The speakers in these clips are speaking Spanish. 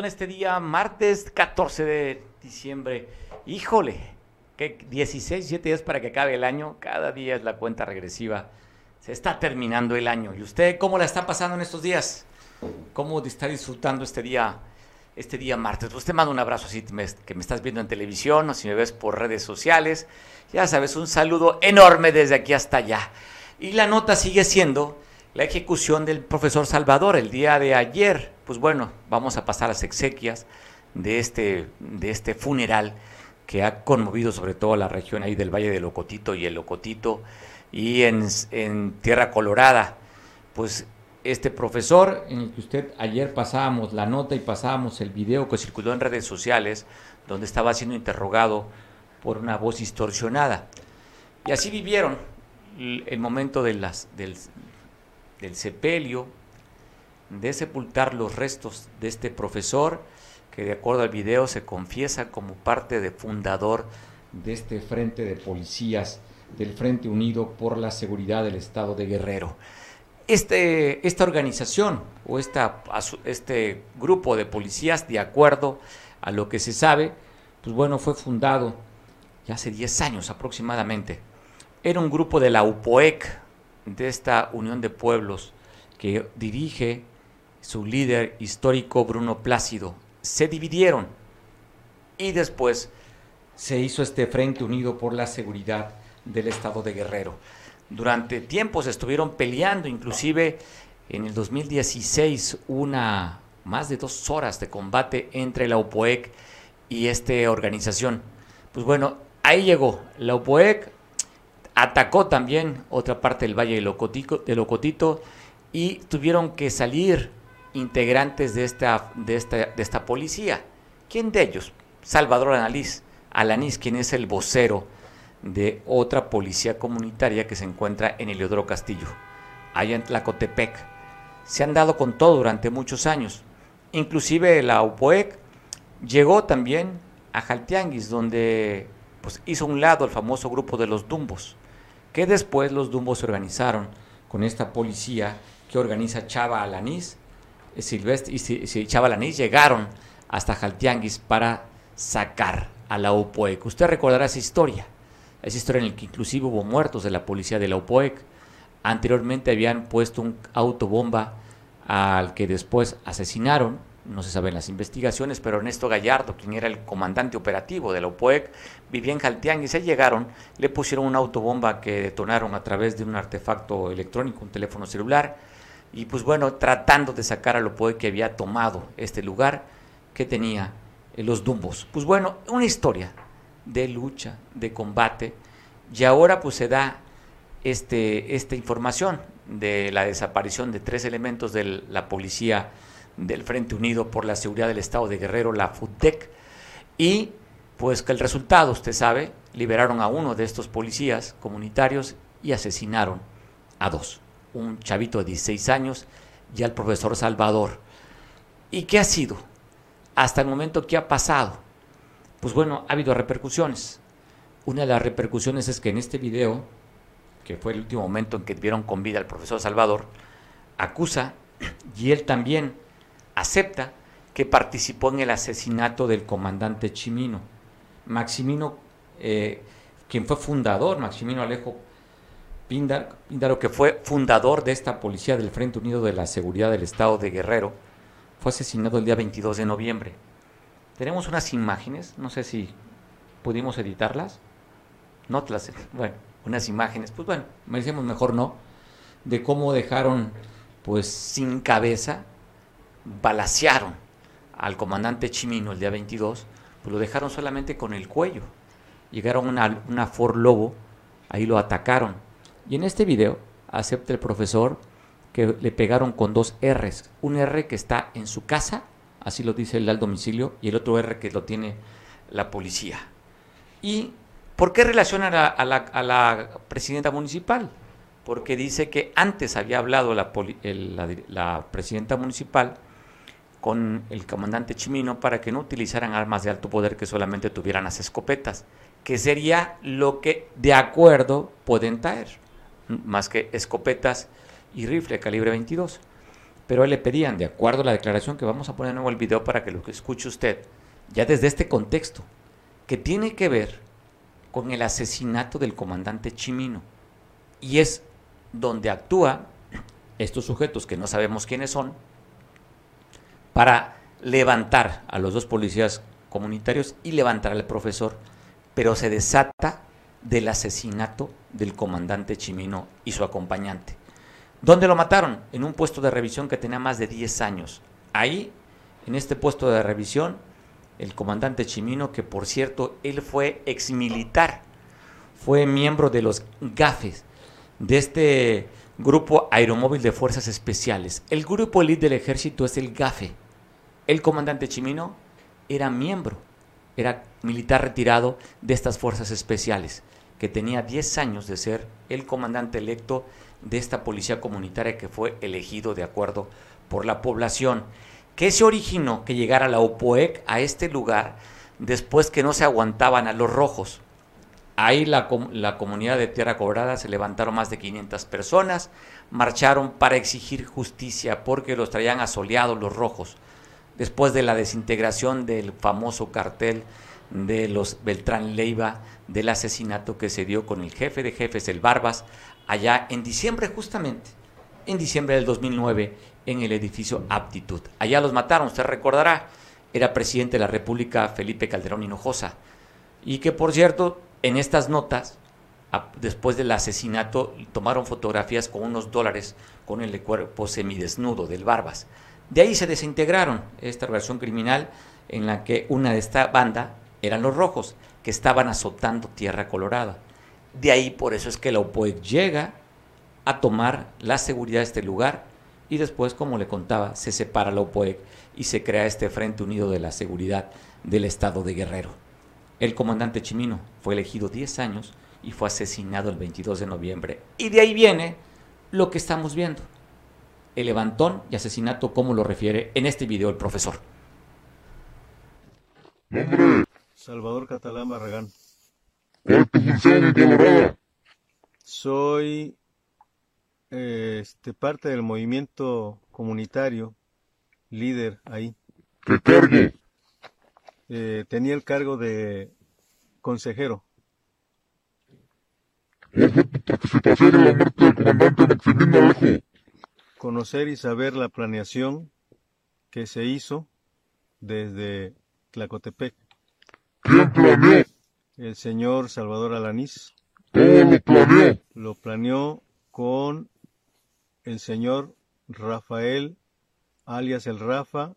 en este día, martes 14 de diciembre. Híjole, que 16, 7 días para que acabe el año. Cada día es la cuenta regresiva. Se está terminando el año. ¿Y usted cómo la está pasando en estos días? ¿Cómo está disfrutando este día, este día martes? Pues te mando un abrazo así que me estás viendo en televisión o si me ves por redes sociales. Ya sabes, un saludo enorme desde aquí hasta allá. Y la nota sigue siendo la ejecución del profesor Salvador el día de ayer. Pues bueno, vamos a pasar a las exequias de este, de este funeral que ha conmovido sobre todo la región ahí del Valle de Locotito y el Locotito y en, en Tierra Colorada. Pues este profesor, en el que usted ayer pasábamos la nota y pasábamos el video que circuló en redes sociales, donde estaba siendo interrogado por una voz distorsionada. Y así vivieron el momento de las, del, del sepelio, de sepultar los restos de este profesor, que de acuerdo al video se confiesa como parte de fundador de este frente de policías del Frente Unido por la Seguridad del Estado de Guerrero. Este, esta organización o esta, este grupo de policías, de acuerdo a lo que se sabe, pues bueno, fue fundado ya hace 10 años aproximadamente. Era un grupo de la UPOEC, de esta unión de pueblos que dirige su líder histórico Bruno Plácido. Se dividieron y después se hizo este Frente Unido por la Seguridad del Estado de Guerrero. Durante tiempos estuvieron peleando, inclusive en el 2016 una más de dos horas de combate entre la UPOEC y esta organización. Pues bueno, ahí llegó la UPOEC, atacó también otra parte del Valle de Locotito, y tuvieron que salir integrantes de esta, de esta, de esta policía. ¿Quién de ellos? Salvador Alanís, Alanís, quien es el vocero de otra policía comunitaria que se encuentra en Eliodoro Castillo, allá en Tlacotepec. Se han dado con todo durante muchos años. Inclusive la UPOEC llegó también a Jaltianguis, donde pues, hizo un lado el famoso grupo de los Dumbos que después los Dumbos se organizaron con esta policía que organiza Chava Alanís, eh, Silvestre y Chava Alanís llegaron hasta Jaltianguis para sacar a la UPOEC. Usted recordará esa historia, esa historia en la que inclusive hubo muertos de la policía de la UPOEC. Anteriormente habían puesto un autobomba al que después asesinaron no se saben las investigaciones, pero Ernesto Gallardo, quien era el comandante operativo de la UPOEC, vivía en Jaltián y se llegaron, le pusieron una autobomba que detonaron a través de un artefacto electrónico, un teléfono celular, y pues bueno, tratando de sacar a la UPOEC que había tomado este lugar que tenía eh, los Dumbos. Pues bueno, una historia de lucha, de combate, y ahora pues se da este, esta información de la desaparición de tres elementos de la policía del Frente Unido por la Seguridad del Estado de Guerrero, la FUTEC, y pues que el resultado, usted sabe, liberaron a uno de estos policías comunitarios y asesinaron a dos, un chavito de 16 años y al profesor Salvador. ¿Y qué ha sido? Hasta el momento, ¿qué ha pasado? Pues bueno, ha habido repercusiones. Una de las repercusiones es que en este video, que fue el último momento en que vieron con vida al profesor Salvador, acusa, y él también acepta que participó en el asesinato del comandante Chimino. Maximino, eh, quien fue fundador, Maximino Alejo Píndaro, que fue fundador de esta policía del Frente Unido de la Seguridad del Estado de Guerrero, fue asesinado el día 22 de noviembre. Tenemos unas imágenes, no sé si pudimos editarlas. No las, bueno, unas imágenes, pues bueno, me decimos mejor no, de cómo dejaron pues sin cabeza balasearon al comandante Chimino el día 22, pues lo dejaron solamente con el cuello. Llegaron una, una Ford Lobo, ahí lo atacaron. Y en este video acepta el profesor que le pegaron con dos R's. Un R que está en su casa, así lo dice el al domicilio, y el otro R que lo tiene la policía. ¿Y por qué relacionan a, la, presidenta municipal? Porque dice que antes había hablado la, la, la presidenta municipal con el comandante Chimino para que no utilizaran armas de alto poder que solamente tuvieran las escopetas, que sería lo que de acuerdo pueden traer, más que escopetas y rifle calibre 22. pero le pedían, de acuerdo a la declaración que vamos a poner de nuevo el video para que lo escuche usted, ya desde este contexto, que tiene que ver con el asesinato del comandante Chimino. Y es donde actúa estos sujetos que no sabemos quiénes son para levantar a los dos policías comunitarios y levantar al profesor, pero se desata del asesinato del comandante Chimino y su acompañante. ¿Dónde lo mataron? En un puesto de revisión que tenía más de 10 años. Ahí, en este puesto de revisión, el comandante Chimino, que por cierto, él fue exmilitar, fue miembro de los GAFES, de este Grupo Aeromóvil de Fuerzas Especiales. El grupo elite del ejército es el GAFE. El comandante Chimino era miembro, era militar retirado de estas fuerzas especiales, que tenía 10 años de ser el comandante electo de esta policía comunitaria que fue elegido de acuerdo por la población. ¿Qué se originó que llegara la OPOEC a este lugar después que no se aguantaban a los rojos? Ahí la, comunidad de Tierra Cobrada se levantaron más de 500 personas, marcharon para exigir justicia porque los traían asoleados los rojos. Después de la desintegración del famoso cartel de los Beltrán Leiva, del asesinato que se dio con el jefe de jefes, el Barbas, allá en diciembre justamente, en diciembre del 2009, en el edificio Aptitud. Allá los mataron, usted recordará, era presidente de la República Felipe Calderón Hinojosa, y que por cierto, en estas notas, después del asesinato, tomaron fotografías con unos dólares con el cuerpo semidesnudo del Barbas. De ahí se desintegraron esta versión criminal en la que una de esta banda eran los rojos, que estaban azotando Tierra Colorada. De ahí por eso es que la OPOEC llega a tomar la seguridad de este lugar y después, como le contaba, se separa la OPOEC y se crea este Frente Unido de la Seguridad del Estado de Guerrero. El comandante Chimino fue elegido 10 años y fue asesinado el 22 de noviembre. Y de ahí viene lo que estamos viendo. El levantón y asesinato, como lo refiere en este video el profesor. Salvador Catalán Barragán. ¿Cuál es tu función en Colorado? Soy este, parte del movimiento comunitario, líder ahí. ¿Qué cargo? Eh, tenía el cargo de consejero. ¿Cuál fue tu participación en la muerte del comandante Alejo? Conocer y saber la planeación que se hizo desde Tlacotepec. ¿Quién planeó? El señor Salvador Alanís ¿Cómo lo planeó? lo planeó con el señor Rafael, alias el Rafa,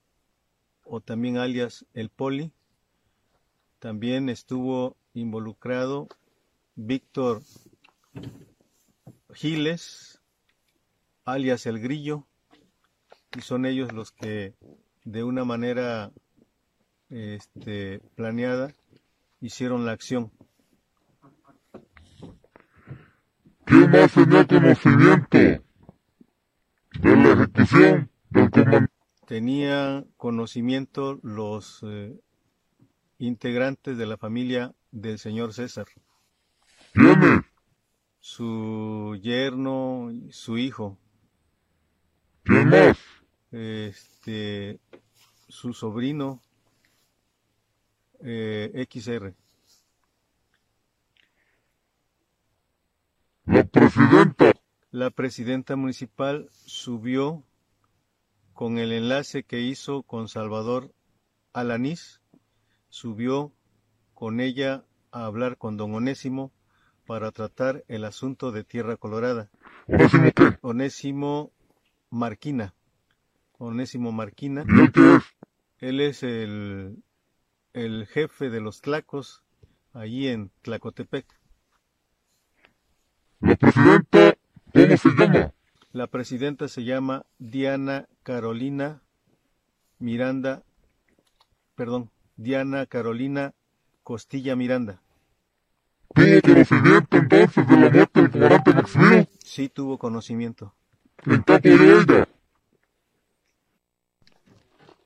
o también alias el Poli. También estuvo involucrado Víctor Giles, alias el Grillo, y son ellos los que de una manera este, planeada hicieron la acción. ¿Quién más tenía conocimiento de la ejecución del comandante? Tenía conocimiento los eh, integrantes de la familia del señor César, su yerno su hijo, ¿Quién más? este, su sobrino eh, XR. La presidenta. La presidenta municipal subió con el enlace que hizo con Salvador Alanís, subió con ella a hablar con don Onésimo para tratar el asunto de Tierra Colorada. ¿Onésimo qué? Onésimo Marquina. Onésimo Marquina. ¿Y él qué es? Él es el, el jefe de los tlacos allí en Tlacotepec. La presidenta, ¿cómo se llama? La presidenta se llama Diana Carolina Miranda, perdón, Diana Carolina Costilla Miranda. ¿Tuvo conocimiento entonces de la muerte del comandante Maximino? Sí tuvo conocimiento. ¿En qué apoyó ella?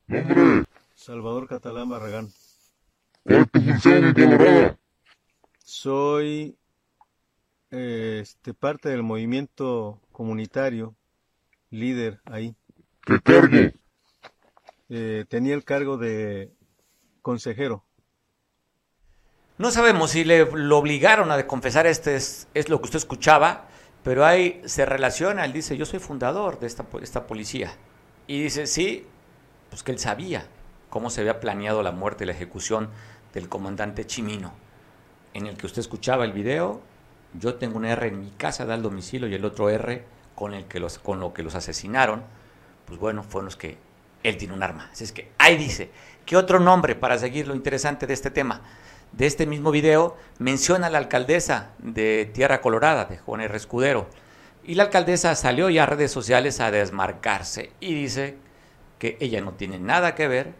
Hombre, Salvador Catalán Barragán. ¿cuál es tu función en Colorado? Soy eh, este, parte del movimiento comunitario, líder ahí. ¿Qué cargo? Eh, tenía el cargo de consejero. No sabemos si le lo obligaron a confesar este es, lo que usted escuchaba, pero ahí se relaciona, él dice, yo soy fundador de esta, esta policía. Y dice, sí, pues que él sabía cómo se había planeado la muerte y la ejecución del comandante Chimino, en el que usted escuchaba el video, yo tengo un R en mi casa, da el domicilio, y el otro R con, el que los, con lo que los asesinaron, pues bueno, fueron los que él tiene un arma. Así es que ahí dice, ¿qué otro nombre para seguir lo interesante de este tema? de este mismo video menciona a la alcaldesa de Tierra Colorada, de Juan R. Escudero. Y la alcaldesa salió ya a redes sociales a desmarcarse y dice que ella no tiene nada que ver,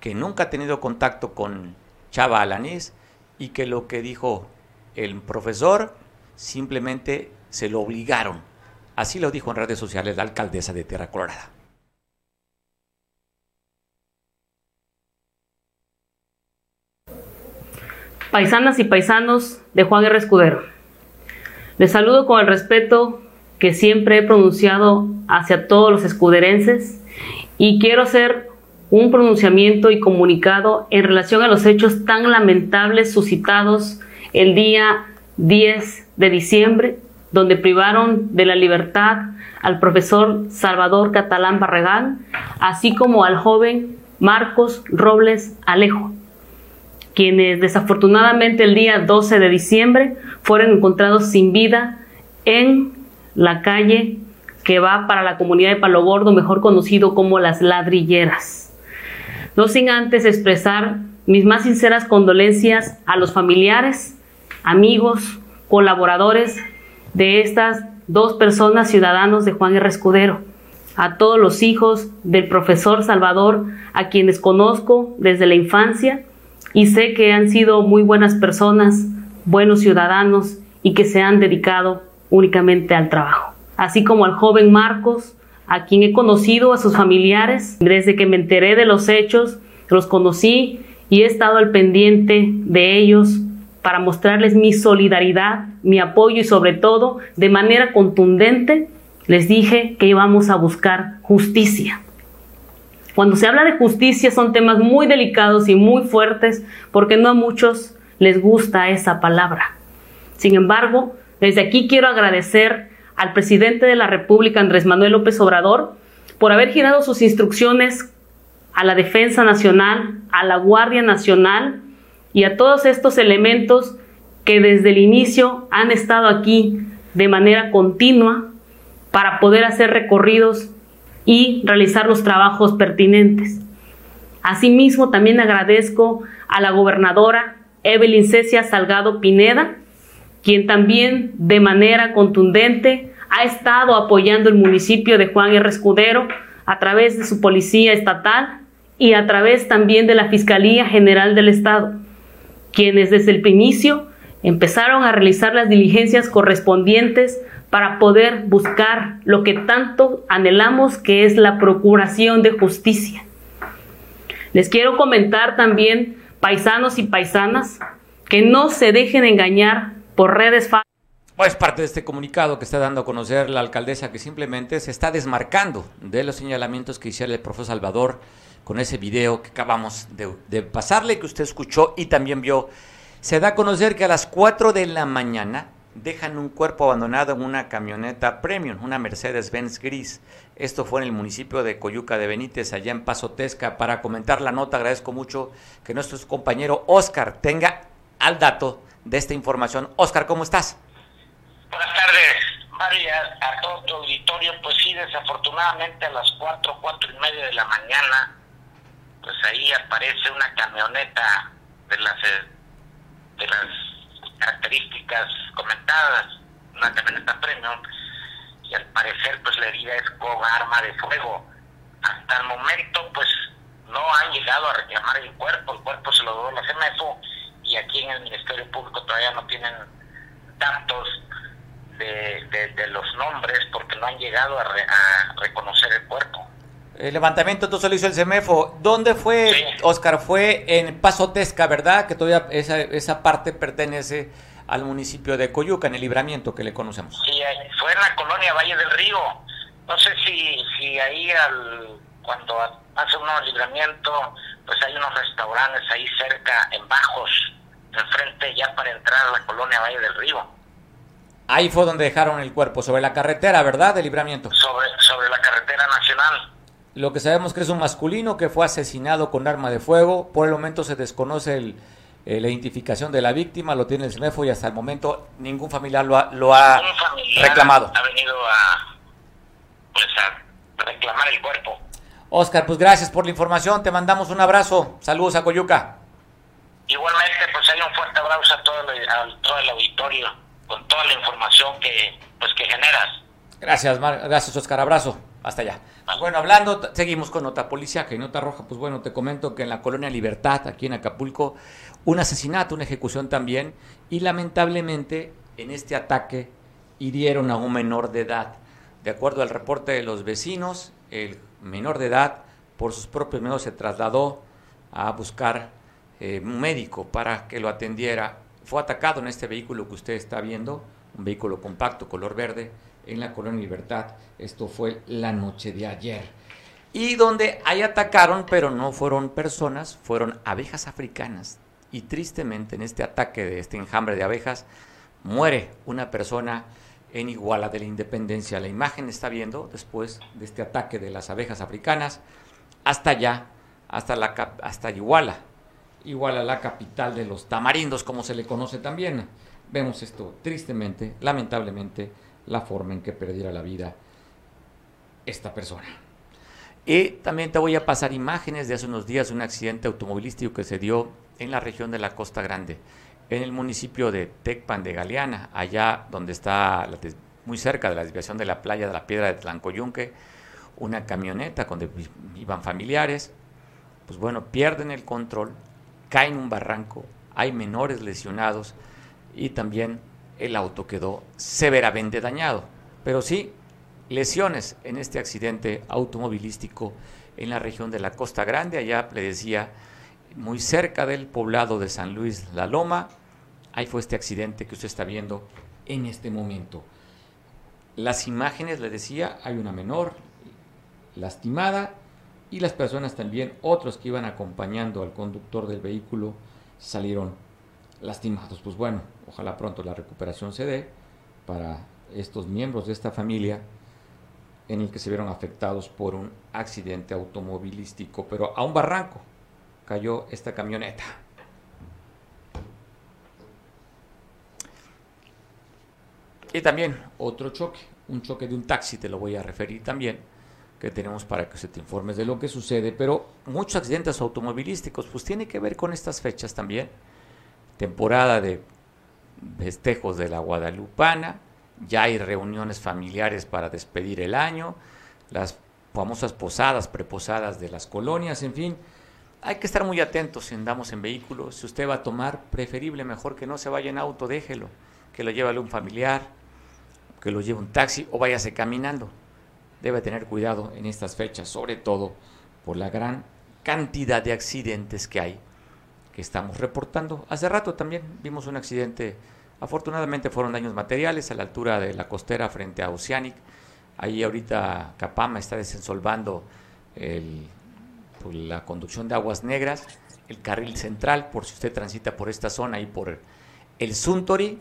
que nunca ha tenido contacto con Chava Alanís y que lo que dijo el profesor simplemente se lo obligaron. Así lo dijo en redes sociales la alcaldesa de Tierra Colorada. Paisanas y paisanos de Juan R. Escudero. Les saludo con el respeto que siempre he pronunciado hacia todos los escuderenses y quiero hacer un pronunciamiento y comunicado en relación a los hechos tan lamentables suscitados el día 10 de diciembre, donde privaron de la libertad al profesor Salvador Catalán Barragán, así como al joven Marcos Robles Alejo quienes desafortunadamente el día 12 de diciembre fueron encontrados sin vida en la calle que va para la comunidad de Palo Gordo, mejor conocido como las ladrilleras. No sin antes expresar mis más sinceras condolencias a los familiares, amigos, colaboradores de estas dos personas ciudadanos de Juan R. Escudero, a todos los hijos del profesor Salvador, a quienes conozco desde la infancia, y sé que han sido muy buenas personas, buenos ciudadanos y que se han dedicado únicamente al trabajo. Así como al joven Marcos, a quien he conocido, a sus familiares, desde que me enteré de los hechos, los conocí y he estado al pendiente de ellos para mostrarles mi solidaridad, mi apoyo y sobre todo, de manera contundente, les dije que íbamos a buscar justicia. Cuando se habla de justicia son temas muy delicados y muy fuertes porque no a muchos les gusta esa palabra. Sin embargo, desde aquí quiero agradecer al presidente de la República, Andrés Manuel López Obrador, por haber girado sus instrucciones a la Defensa Nacional, a la Guardia Nacional y a todos estos elementos que desde el inicio han estado aquí de manera continua para poder hacer recorridos y realizar los trabajos pertinentes. Asimismo, también agradezco a la gobernadora Evelyn Cecia Salgado Pineda, quien también de manera contundente ha estado apoyando el municipio de Juan R. Escudero a través de su policía estatal y a través también de la Fiscalía General del Estado, quienes desde el inicio empezaron a realizar las diligencias correspondientes para poder buscar lo que tanto anhelamos, que es la procuración de justicia. Les quiero comentar también, paisanos y paisanas, que no se dejen engañar por redes falsas. Es parte de este comunicado que está dando a conocer la alcaldesa que simplemente se está desmarcando de los señalamientos que hiciera el profesor Salvador con ese video que acabamos de, de pasarle, que usted escuchó y también vio. Se da a conocer que a las 4 de la mañana dejan un cuerpo abandonado en una camioneta premium, una Mercedes-Benz gris. Esto fue en el municipio de Coyuca de Benítez, allá en Paso Tesca. Para comentar la nota, agradezco mucho que nuestro compañero Oscar tenga al dato de esta información. Oscar, ¿cómo estás? Buenas tardes, María, a todo tu auditorio. Pues sí, desafortunadamente a las cuatro, cuatro y media de la mañana, pues ahí aparece una camioneta de las, de las características comentadas, una camioneta premium, y al parecer pues la herida es con arma de fuego. Hasta el momento pues no han llegado a reclamar el cuerpo, el cuerpo se lo dio la CEMEFO y aquí en el Ministerio Público todavía no tienen datos de, de, los nombres porque no han llegado a reconocer el cuerpo. El levantamiento entonces lo hizo el CEMEFO. ¿Dónde fue, Oscar? Fue en Paso Tesca, ¿verdad? Que todavía esa, esa parte pertenece al municipio de Coyuca, en el libramiento que le conocemos. Sí, fue en la colonia Valle del Río. no sé si, si ahí al, cuando hace unos libramiento, pues hay unos restaurantes ahí cerca, en Bajos, enfrente ya para entrar a la colonia Valle del Río. Ahí fue donde dejaron el cuerpo, sobre la carretera, ¿verdad? De libramiento. Sobre, sobre la carretera nacional. Lo que sabemos que es un masculino que fue asesinado con arma de fuego. Por el momento se desconoce el, eh, la identificación de la víctima, lo tiene el CEMEFO y hasta el momento ningún familiar lo ha, lo ha reclamado. Ha venido a, pues, a reclamar el cuerpo. Oscar, pues gracias por la información, te mandamos un abrazo. Saludos a Coyuca. Igualmente, pues hay un fuerte abrazo a todo el, a todo el auditorio con toda la información que, pues, que generas. Gracias, Mar gracias Oscar, abrazo. Hasta allá. Bueno, hablando, seguimos con nota policíaca y nota roja. Pues bueno, te comento que en la colonia Libertad, aquí en Acapulco, un asesinato, una ejecución también, y lamentablemente en este ataque hirieron a un menor de edad. De acuerdo al reporte de los vecinos, el menor de edad, por sus propios medios, se trasladó a buscar eh, un médico para que lo atendiera. Fue atacado en este vehículo que usted está viendo, un vehículo compacto, color verde, en la colonia Libertad. Esto fue la noche de ayer. Y donde ahí atacaron, pero no fueron personas, fueron abejas africanas. Y tristemente en este ataque de este enjambre de abejas, muere una persona en Iguala de la Independencia. La imagen está viendo después de este ataque de las abejas africanas hasta allá, hasta, la, hasta Iguala. Iguala, la capital de los tamarindos, como se le conoce también. Vemos esto tristemente, lamentablemente, la forma en que perdiera la vida esta persona. Y también te voy a pasar imágenes de hace unos días un accidente automovilístico que se dio en la región de la Costa Grande, en el municipio de Tecpan de Galeana, allá donde está muy cerca de la desviación de la playa de la Piedra de Tlancoyunque, una camioneta donde iban familiares, pues bueno, pierden el control, caen en un barranco, hay menores lesionados y también el auto quedó severamente dañado. Pero sí, lesiones en este accidente automovilístico en la región de la Costa Grande, allá le decía, muy cerca del poblado de San Luis La Loma. Ahí fue este accidente que usted está viendo en este momento. Las imágenes, le decía, hay una menor lastimada y las personas también, otros que iban acompañando al conductor del vehículo, salieron lastimados. Pues bueno, ojalá pronto la recuperación se dé para estos miembros de esta familia en el que se vieron afectados por un accidente automovilístico, pero a un barranco cayó esta camioneta. Y también otro choque, un choque de un taxi, te lo voy a referir también, que tenemos para que se te informes de lo que sucede, pero muchos accidentes automovilísticos, pues tiene que ver con estas fechas también temporada de festejos de la Guadalupana, ya hay reuniones familiares para despedir el año, las famosas posadas, preposadas de las colonias, en fin, hay que estar muy atentos si andamos en vehículos, si usted va a tomar, preferible mejor que no se vaya en auto, déjelo, que lo lleve un familiar, que lo lleve un taxi o váyase caminando. Debe tener cuidado en estas fechas, sobre todo por la gran cantidad de accidentes que hay que estamos reportando. Hace rato también vimos un accidente, afortunadamente fueron daños materiales a la altura de la costera frente a Oceanic. Ahí ahorita Capama está desensolvando pues, la conducción de aguas negras, el carril central, por si usted transita por esta zona, y por el Suntory,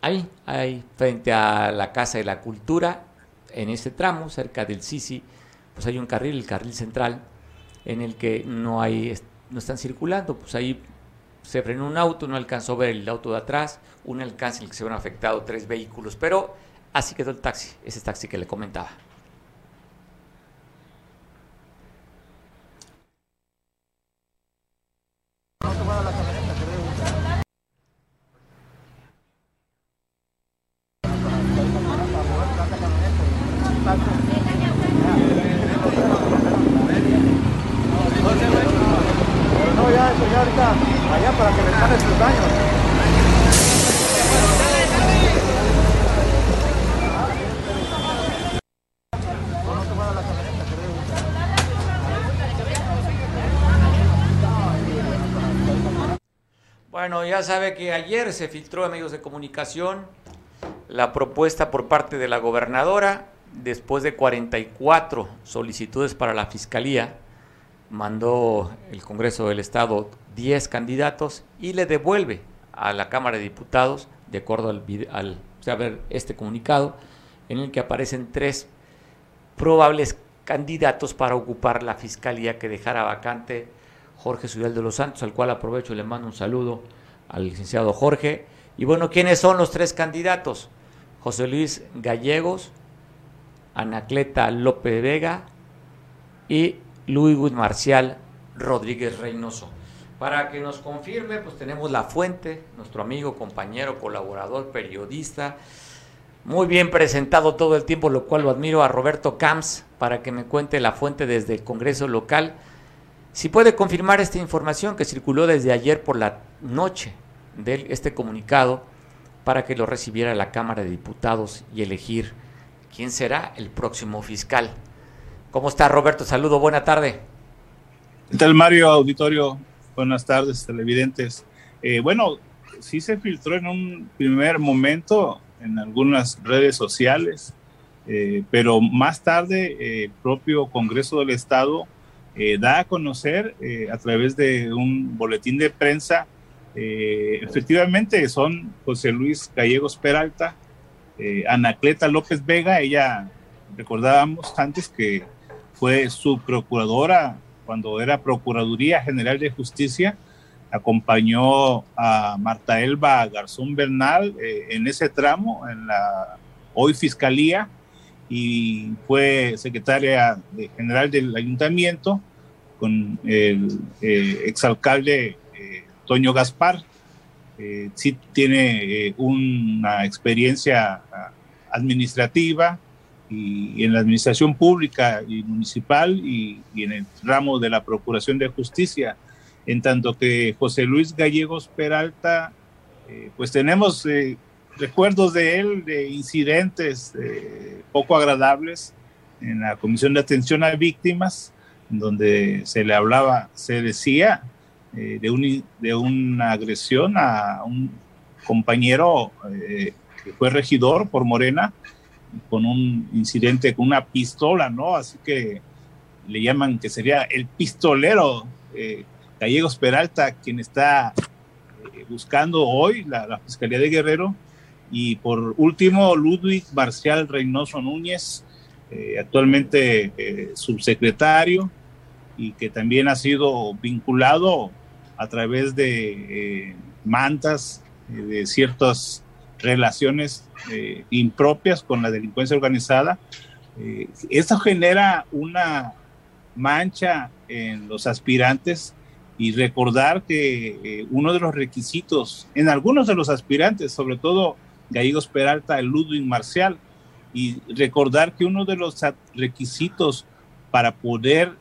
ahí, ahí, frente a la Casa de la Cultura, en ese tramo, cerca del Sisi, pues hay un carril, el carril central, en el que no hay no están circulando, pues ahí se frenó un auto, no alcanzó a ver el auto de atrás, un alcance en el que se han afectado tres vehículos, pero así quedó el taxi, ese taxi que le comentaba. allá para que les sus daños. Bueno, ya sabe que ayer se filtró en medios de comunicación la propuesta por parte de la gobernadora. Después de 44 solicitudes para la Fiscalía, mandó el Congreso del Estado 10 candidatos y le devuelve a la Cámara de Diputados, de acuerdo al, al saber este comunicado, en el que aparecen tres probables candidatos para ocupar la fiscalía que dejara vacante Jorge Sudal de los Santos, al cual aprovecho y le mando un saludo al licenciado Jorge. Y bueno, ¿quiénes son los tres candidatos? José Luis Gallegos, Anacleta López Vega y Luis Marcial Rodríguez Reynoso. Para que nos confirme, pues tenemos la fuente, nuestro amigo, compañero, colaborador, periodista, muy bien presentado todo el tiempo, lo cual lo admiro a Roberto Camps para que me cuente la fuente desde el Congreso local. Si puede confirmar esta información que circuló desde ayer por la noche de este comunicado para que lo recibiera la Cámara de Diputados y elegir quién será el próximo fiscal. ¿Cómo está Roberto? Saludo, buena tarde. ¿Qué tal Mario, auditorio? Buenas tardes, televidentes. Eh, bueno, sí se filtró en un primer momento en algunas redes sociales, eh, pero más tarde eh, el propio Congreso del Estado da a conocer a través de un boletín de prensa, efectivamente son José Luis Gallegos Peralta, Anacleta López Vega, ella recordábamos antes que fue su procuradora cuando era Procuraduría General de Justicia, acompañó a Marta Elba Garzón Bernal eh, en ese tramo, en la hoy Fiscalía, y fue secretaria general del ayuntamiento con el eh, exalcalde eh, Toño Gaspar. sí tiene una experiencia administrativa, y, en la administración pública y municipal y, en el ramo de la Procuración de Justicia, en tanto que José Luis Gallegos Peralta, eh, pues tenemos eh, recuerdos de él, de incidentes eh, poco agradables en la Comisión de Atención a Víctimas, donde se le hablaba, se decía de, un, de una agresión a un compañero que fue regidor por Morena, con un incidente con una pistola, ¿no? Así que le llaman que sería el pistolero eh, Gallegos Peralta, quien está eh, buscando hoy la, Fiscalía de Guerrero. Y por último, Ludwig Marcial Reynoso Núñez, eh, actualmente subsecretario y que también ha sido vinculado a través de mantas de ciertas relaciones eh, impropias con la delincuencia organizada. Eh, eso genera una mancha en los aspirantes y recordar que eh, uno de los requisitos en algunos de los aspirantes, sobre todo Gallegos Peralta, Ludwig Marcial, y recordar que uno de los requisitos para poder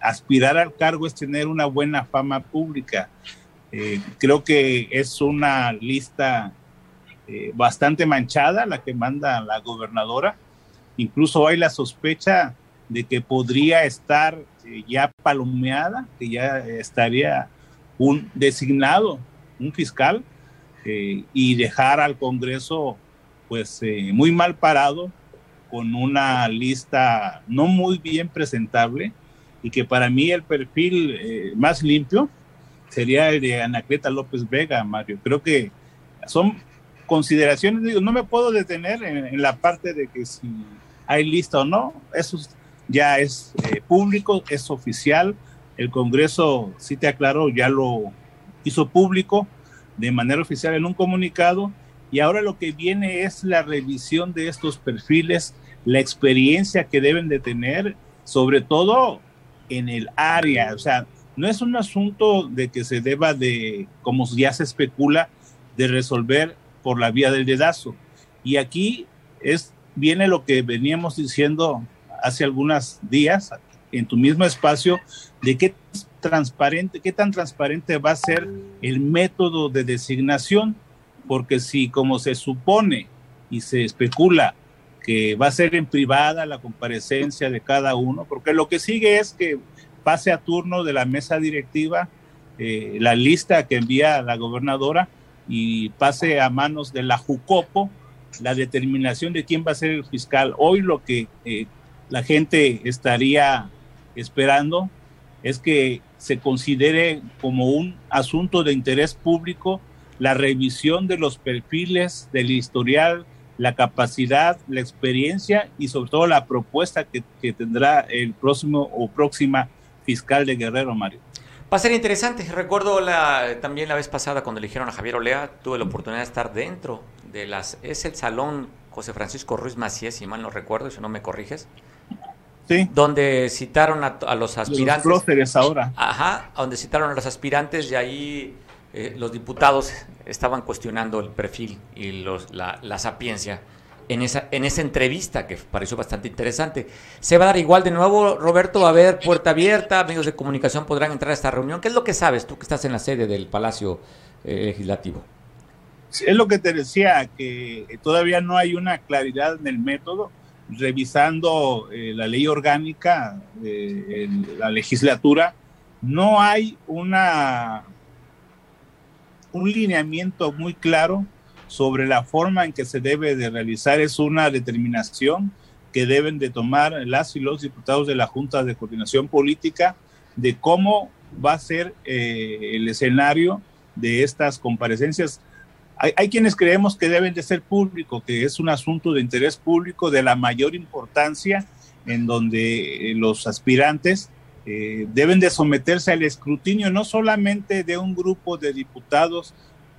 aspirar al cargo es tener una buena fama pública. creo que es una lista eh, bastante manchada, la que manda la gobernadora. Incluso hay la sospecha de que podría estar eh, ya palomeada, que ya estaría un designado, un fiscal, eh, y dejar al Congreso pues muy mal parado, con una lista no muy bien presentable, y que para mí el perfil más limpio sería el de Anacleta López Vega, Mario. Creo que son consideraciones, digo, no me puedo detener en, la parte de que si hay lista o no, eso ya es eh, público, es oficial, el Congreso, si te aclaro, ya lo hizo público de manera oficial en un comunicado y ahora lo que viene es la revisión de estos perfiles, la experiencia que deben de tener, sobre todo en el área, o sea, no es un asunto de que se deba de, como ya se especula, de resolver por la vía del dedazo. Y aquí es, viene lo que veníamos diciendo hace algunos días en tu mismo espacio, de qué transparente, qué tan transparente va a ser el método de designación, porque si como se supone y se especula que va a ser en privada la comparecencia de cada uno, porque lo que sigue es que pase a turno de la mesa directiva eh, la lista que envía la gobernadora y pase a manos de la Jucopo la determinación de quién va a ser el fiscal. Hoy lo que eh, la gente estaría esperando es que se considere como un asunto de interés público la revisión de los perfiles del historial, la capacidad, la experiencia y sobre todo la propuesta que, que tendrá el próximo o próxima fiscal de Guerrero, Mario. Va a ser interesante. Recuerdo la, también la vez pasada cuando eligieron a Javier Olea, tuve la oportunidad de estar dentro de las... Es el salón José Francisco Ruiz Macías, si mal no recuerdo, si no me corriges. Sí. Donde citaron a, a los aspirantes. Los próceres ahora. Ajá, donde citaron a los aspirantes y ahí eh, los diputados estaban cuestionando el perfil y los, la, la sapiencia en esa, en esa entrevista que pareció bastante interesante. Se va a dar igual de nuevo, Roberto, va a haber puerta abierta, medios de comunicación podrán entrar a esta reunión. ¿Qué es lo que sabes tú que estás en la sede del Palacio eh, Legislativo? Es lo que te decía, que todavía no hay una claridad en el método. Revisando eh, la ley orgánica de la legislatura, no hay una un lineamiento muy claro sobre la forma en que se debe de realizar. Es una determinación que deben de tomar las y los diputados de la Junta de Coordinación Política de cómo va a ser eh, el escenario de estas comparecencias. Hay, hay, quienes creemos que deben de ser público, que es un asunto de interés público de la mayor importancia, en donde eh, los aspirantes eh, deben de someterse al escrutinio no solamente de un grupo de diputados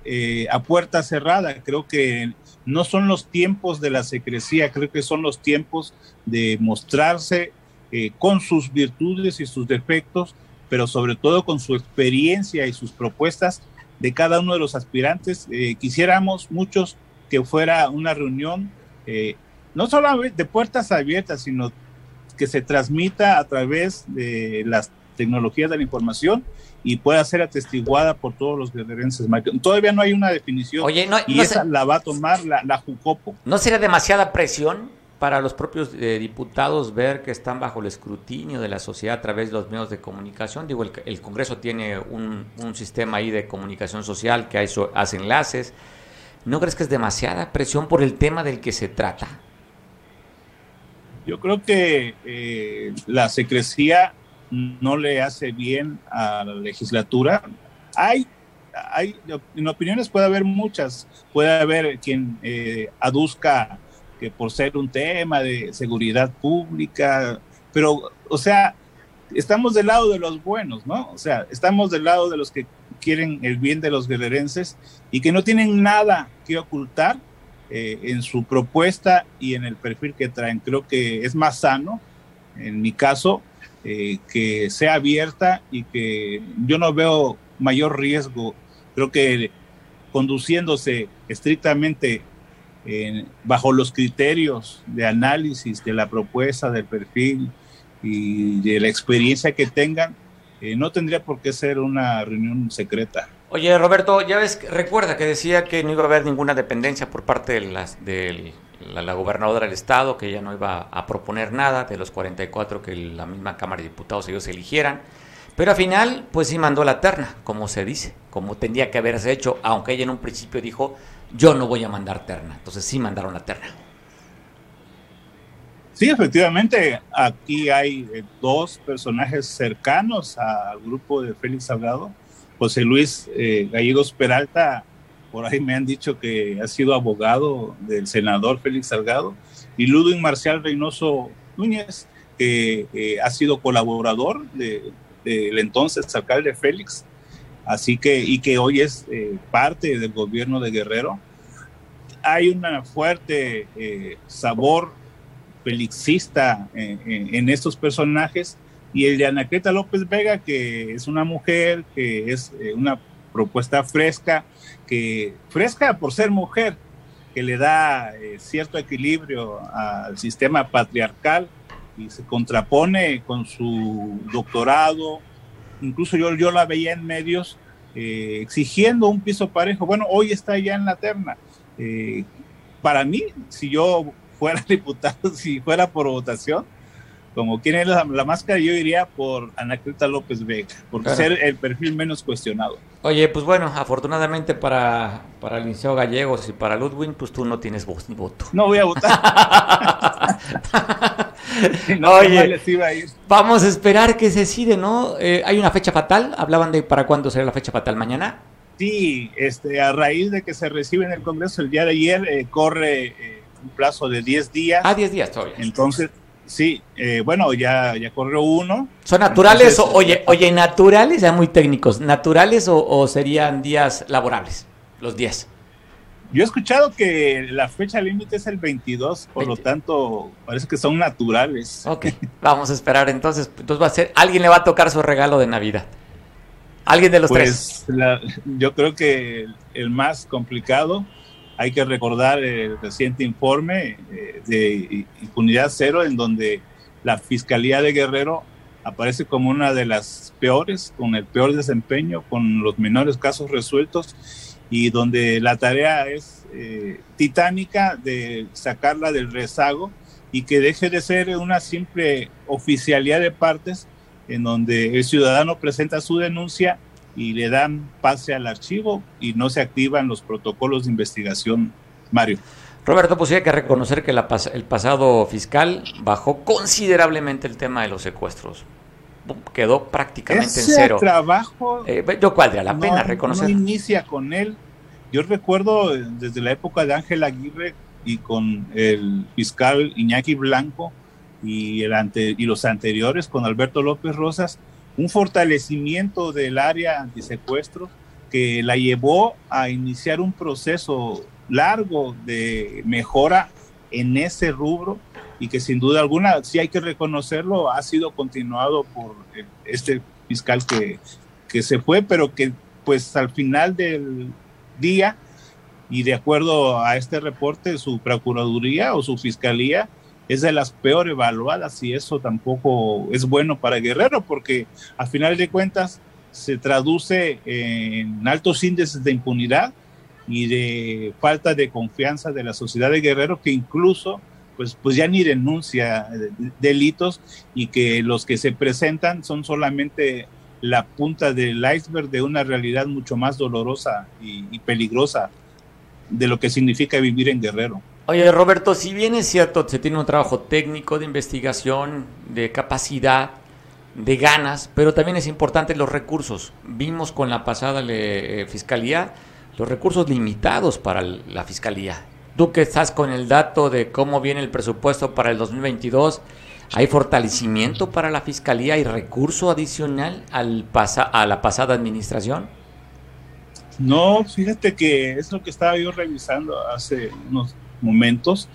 eh, a puerta cerrada. Creo que no son los tiempos de la secrecía, creo que son los tiempos de mostrarse eh, con sus virtudes y sus defectos, pero sobre todo con su experiencia y sus propuestas de cada uno de los aspirantes. Eh, quisiéramos muchos que fuera una reunión eh, no solamente de puertas abiertas, sino que se transmita a través de las tecnologías de la información y pueda ser atestiguada por todos los guerrerenses. Todavía no hay una definición Oye, no, y no esa se- la va a tomar la, la Jucopo. ¿No sería demasiada presión para los propios eh, diputados ver que están bajo el escrutinio de la sociedad a través de los medios de comunicación? Digo, el, el Congreso tiene un, sistema ahí de comunicación social que hace enlaces. ¿No crees que es demasiada presión por el tema del que se trata? Yo creo que eh, la secrecía no le hace bien a la legislatura. Hay, hay, en opiniones puede haber muchas. Puede haber quien eh, aduzca que por ser un tema de seguridad pública, pero, o sea, estamos del lado de los buenos, ¿no? O sea, estamos del lado de los que quieren el bien de los guerrerenses y que no tienen nada que ocultar eh, en su propuesta y en el perfil que traen. Creo que es más sano, en mi caso, eh, que sea abierta y que yo no veo mayor riesgo. Creo que conduciéndose estrictamente eh, bajo los criterios de análisis de la propuesta, del perfil y de la experiencia que tengan, eh, no tendría por qué ser una reunión secreta. Oye, Roberto, ya ves, recuerda que decía que no iba a haber ninguna dependencia por parte de la, la gobernadora del estado, que ella no iba a proponer nada de los 44 que la misma Cámara de Diputados ellos eligieran. Pero al final, pues sí mandó la terna, como se dice, como tendría que haberse hecho, aunque ella en un principio dijo, yo no voy a mandar terna. Entonces sí mandaron la terna. Sí, efectivamente, aquí hay eh, dos personajes cercanos al grupo de Félix Salgado. José Luis eh, Gallegos Peralta, por ahí me han dicho que ha sido abogado del senador Félix Salgado, y Ludwig Marcial Reynoso Núñez, que eh, ha sido colaborador de- del entonces alcalde Félix, así que, y que hoy es eh, parte del gobierno de Guerrero. Hay un fuerte eh, sabor felixista en, en- estos personajes y el de Anacleta López Vega, que es una mujer, que es eh, una propuesta fresca, que fresca por ser mujer, que le da eh, cierto equilibrio al sistema patriarcal y se contrapone con su doctorado. Incluso yo, yo la veía en medios eh, exigiendo un piso parejo. Bueno, hoy está ya en la terna. Eh, para mí, si yo fuera diputado, si fuera por votación, como quién es la, la máscara, yo iría por Anacleta López Vega, por Claro. ser el perfil menos cuestionado. Oye, pues bueno, afortunadamente para, para Liceo Gallegos y para Ludwig, pues tú no tienes voz ni voto. No voy a votar. no, Oye, vamos a esperar que se decide, ¿no? Eh, hay una fecha fatal, hablaban de para cuándo será la fecha fatal mañana. Sí, este, a raíz de que se recibe en el Congreso el día de ayer, eh, corre eh, un plazo de 10 días. Ah, 10 días todavía. Entonces, Sí, eh, bueno, ya, ya corrió uno. ¿Son naturales o, oye, oye, naturales, ya muy técnicos, naturales o, serían días laborables, los días? Yo he escuchado que la fecha límite es el 22, por lo tanto, parece que son naturales. Ok, vamos a esperar entonces. Entonces va a ser, alguien le va a tocar su regalo de Navidad. ¿Alguien de los pues, tres? yo creo que el más complicado hay que recordar el reciente informe eh, de impunidad cero en donde la Fiscalía de Guerrero aparece como una de las peores, con el peor desempeño, con los menores casos resueltos y donde la tarea es eh, titánica de sacarla del rezago y que deje de ser una simple oficialidad de partes en donde el ciudadano presenta su denuncia y le dan pase al archivo y no se activan los protocolos de investigación, Mario. Roberto, pues hay que reconocer que el pasado fiscal bajó considerablemente el tema de los secuestros. Quedó prácticamente en cero. trabajo. Eh, yo cuál la pena reconocer. No inicia con él. Yo recuerdo eh, desde la época de Ángel Aguirre y con el fiscal Iñaki Blanco y, el ante, y los anteriores con Alberto López Rosas, un fortalecimiento del área antisecuestro que la llevó a iniciar un proceso largo de mejora en ese rubro y que sin duda alguna, si hay que reconocerlo, ha sido continuado por este fiscal que, que se fue, pero que pues al final del día y de acuerdo a este reporte, su procuraduría o su fiscalía es de las peor evaluadas y eso tampoco es bueno para Guerrero porque a final de cuentas se traduce en altos índices de impunidad y de falta de confianza de la sociedad de Guerrero que incluso pues, pues ya ni denuncia delitos y que los que se presentan son solamente la punta del iceberg de una realidad mucho más dolorosa y peligrosa de lo que significa vivir en Guerrero. Oye, Roberto, si bien es cierto, se tiene un trabajo técnico de investigación, de capacidad, de ganas, pero también es importante los recursos. Vimos con la pasada eh, fiscalía los recursos limitados para la fiscalía. Tú que estás con el dato de cómo viene el presupuesto para el 2022, ¿hay fortalecimiento para la fiscalía y recurso adicional al a la pasada administración? No, fíjate que es lo que estaba yo revisando hace unos momentos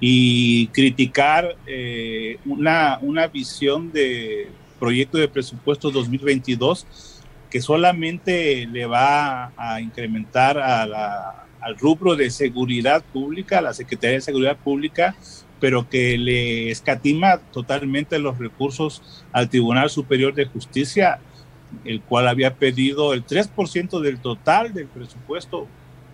y criticar eh, una, una visión de proyecto de presupuesto 2022 que solamente le va a incrementar al rubro de seguridad pública, a la Secretaría de Seguridad Pública, pero que le escatima totalmente los recursos al Tribunal Superior de Justicia, el cual había pedido el 3% del total del presupuesto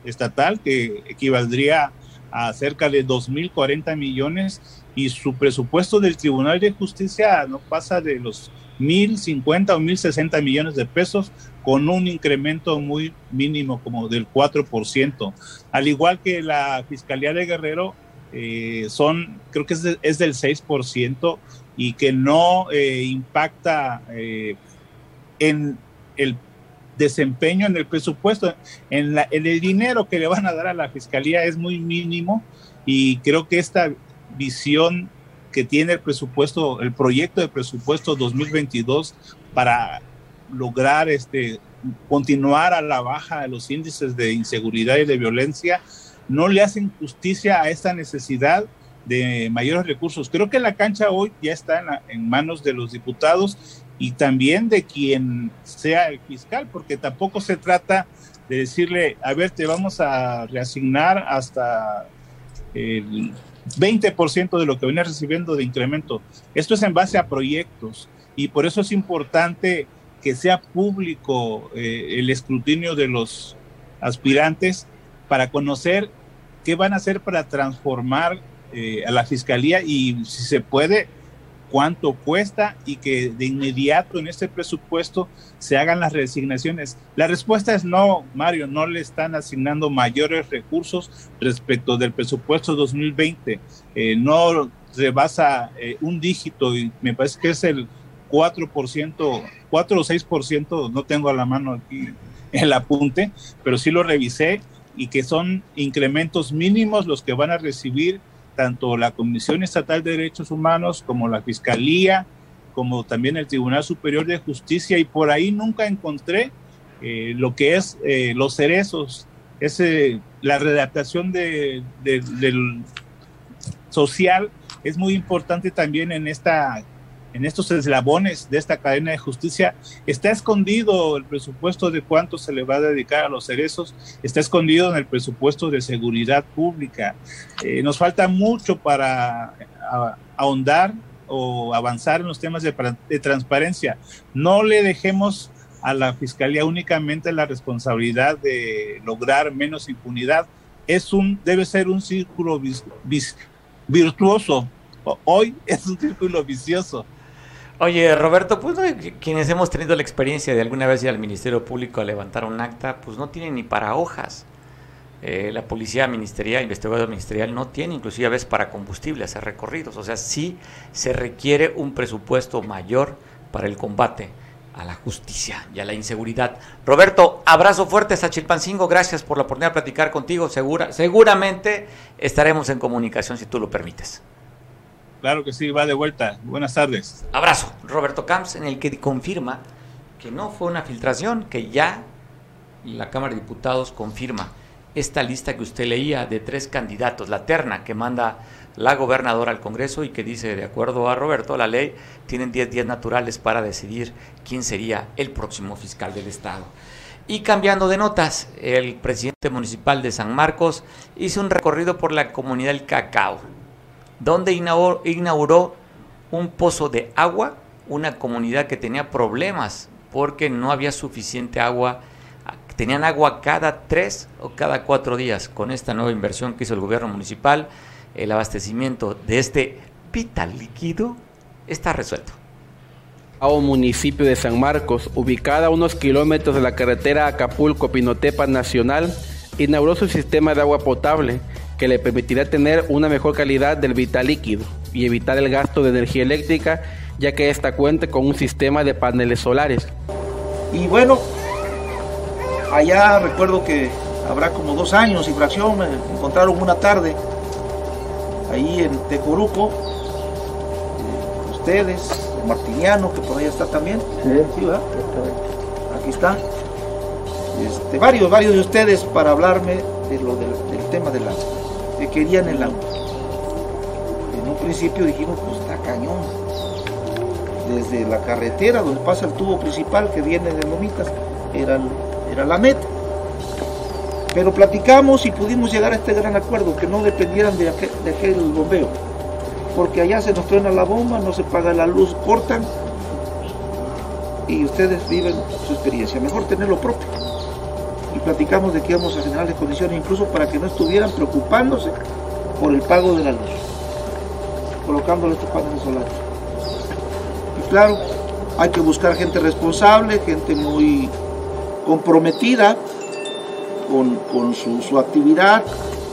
estatal, que equivaldría a cerca de 2.040 millones y su presupuesto del Tribunal de Justicia no pasa de los 1.050 o 1.060 millones de pesos con un incremento muy mínimo como del 4%. Al igual que la Fiscalía de Guerrero, eh, son, creo que es, es, del 6% y que no eh, impacta eh, en el desempeño en el presupuesto, en, la, en el dinero que le van a dar a la fiscalía es muy mínimo y creo que esta visión que tiene el presupuesto, el proyecto de presupuesto 2022 para lograr este continuar a la baja de los índices de inseguridad y de violencia, no le hacen justicia a esta necesidad de mayores recursos. Creo que la cancha hoy ya está en, en manos de los diputados y también de quien sea el fiscal, porque tampoco se trata de decirle, a ver, te vamos a reasignar hasta el 20% de lo que viene recibiendo de incremento. Esto es en base a proyectos y por eso es importante que sea público eh, el escrutinio de los aspirantes para conocer qué van a hacer para transformar eh, a la fiscalía y si se puede cuánto cuesta y que de inmediato en este presupuesto se hagan las resignaciones. La respuesta es no, Mario, no le están asignando mayores recursos respecto del presupuesto 2020. Eh, no rebasa eh, un dígito y me parece que es el 4%, 4 o 6%, no tengo a la mano aquí el apunte, pero sí lo revisé y que son incrementos mínimos los que van a recibir tanto la Comisión Estatal de Derechos Humanos como la Fiscalía, como también el Tribunal Superior de Justicia, y por ahí nunca encontré eh, lo que es eh, los cerezos, es la redactación de, del social. Es muy importante también en esta en estos eslabones de esta cadena de justicia, está escondido el presupuesto de cuánto se le va a dedicar a los cerezos, está escondido en el presupuesto de seguridad pública. Eh, nos falta mucho para ahondar o avanzar en los temas de, de transparencia. No le dejemos a la Fiscalía únicamente la responsabilidad de lograr menos impunidad. Es un, debe ser un círculo virtuoso. Hoy es un círculo vicioso. Oye, Roberto, pues quienes hemos tenido la experiencia de alguna vez ir al Ministerio Público a levantar un acta, pues no tienen ni para hojas. Eh, la policía ministerial, investigador ministerial, no tiene inclusive a veces para combustible, hacer recorridos. O sea, sí se requiere un presupuesto mayor para el combate a la justicia y a la inseguridad. Roberto, abrazo fuerte a Chilpancingo, gracias por la oportunidad de platicar contigo. Segura, seguramente estaremos en comunicación si tú lo permites. Claro que sí, va de vuelta. Buenas tardes. Abrazo. Roberto Camps, en el que confirma que no fue una filtración, que ya la Cámara de Diputados confirma esta lista que usted leía de tres candidatos, la terna que manda la gobernadora al Congreso y que dice, de acuerdo a Roberto, la ley, tienen 10 días naturales para decidir quién sería el próximo fiscal del Estado. Y cambiando de notas, el presidente municipal de San Marcos hizo un recorrido por la comunidad del Cacao donde inauguró, un pozo de agua, una comunidad que tenía problemas porque no había suficiente agua, tenían agua cada tres o cada cuatro días. Con esta nueva inversión que hizo el gobierno municipal, el abastecimiento de este vital líquido está resuelto. A un municipio de San Marcos, ubicada a unos kilómetros de la carretera Acapulco-Pinotepa Nacional, inauguró su sistema de agua potable que le permitirá tener una mejor calidad del vital líquido y evitar el gasto de energía eléctrica, ya que esta cuenta con un sistema de paneles solares. Y bueno, allá recuerdo que habrá como dos años y fracción, me encontraron una tarde ahí en Tecoruco, eh, ustedes, Martiniano, que por ahí está también. Sí, Aquí está. Este, varios, varios de ustedes para hablarme de lo del, del tema del agua que querían el agua. En un principio dijimos, pues está cañón. Desde la carretera donde pasa el tubo principal que viene de Lomitas, era, era la meta. Pero platicamos y pudimos llegar a este gran acuerdo, que no dependieran de aquel, de aquel bombeo. Porque allá se nos truena la bomba, no se paga la luz, cortan y ustedes viven su experiencia. Mejor tenerlo propio y platicamos de que íbamos a generarles condiciones incluso para que no estuvieran preocupándose por el pago de la luz, colocándole estos paneles solares. Y claro, hay que buscar gente responsable, gente muy comprometida con, su, su actividad,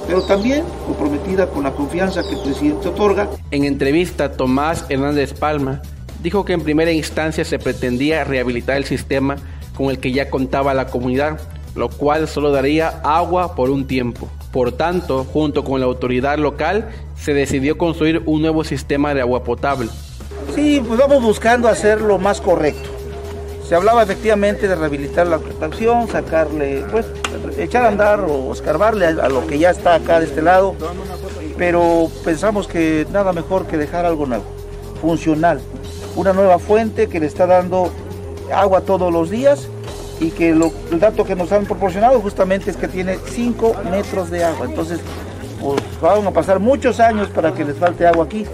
pero también comprometida con la confianza que el presidente otorga. En entrevista, Tomás Hernández Palma dijo que en primera instancia se pretendía rehabilitar el sistema con el que ya contaba la comunidad, lo cual solo daría agua por un tiempo. Por tanto, junto con la autoridad local, se decidió construir un nuevo sistema de agua potable. Sí, pues vamos buscando hacer lo más correcto. Se hablaba efectivamente de rehabilitar la protección, sacarle, pues, echar a andar o escarbarle a lo que ya está acá de este lado, pero pensamos que nada mejor que dejar algo nuevo, funcional, una nueva fuente que le está dando agua todos los días y que el dato que nos han proporcionado justamente es que tiene 5 metros de agua. Entonces, pues van a pasar muchos años para que les falte agua aquí.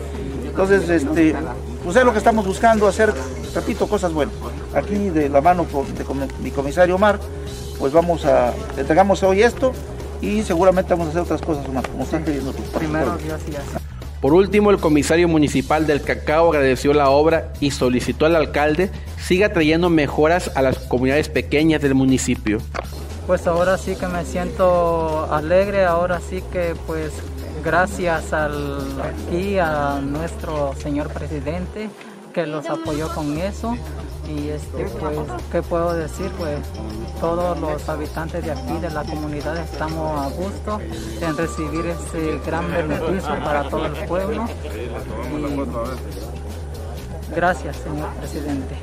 Entonces, este, pues es lo que estamos buscando, hacer, repito, cosas buenas. Aquí de la mano de mi comisario Omar, pues vamos a, entregamos hoy esto y seguramente vamos a hacer otras cosas más, como están pidiendo tú. Primero, Dios Por último, el comisario municipal del cacao agradeció la obra y solicitó al alcalde siga trayendo mejoras a las comunidades pequeñas del municipio. Pues ahora sí que me siento alegre, ahora sí que pues gracias al, aquí a nuestro señor presidente que los apoyó con eso y este pues qué puedo decir pues todos los habitantes de aquí de la comunidad estamos a gusto en recibir ese gran beneficio para todo el pueblo gracias señor presidente.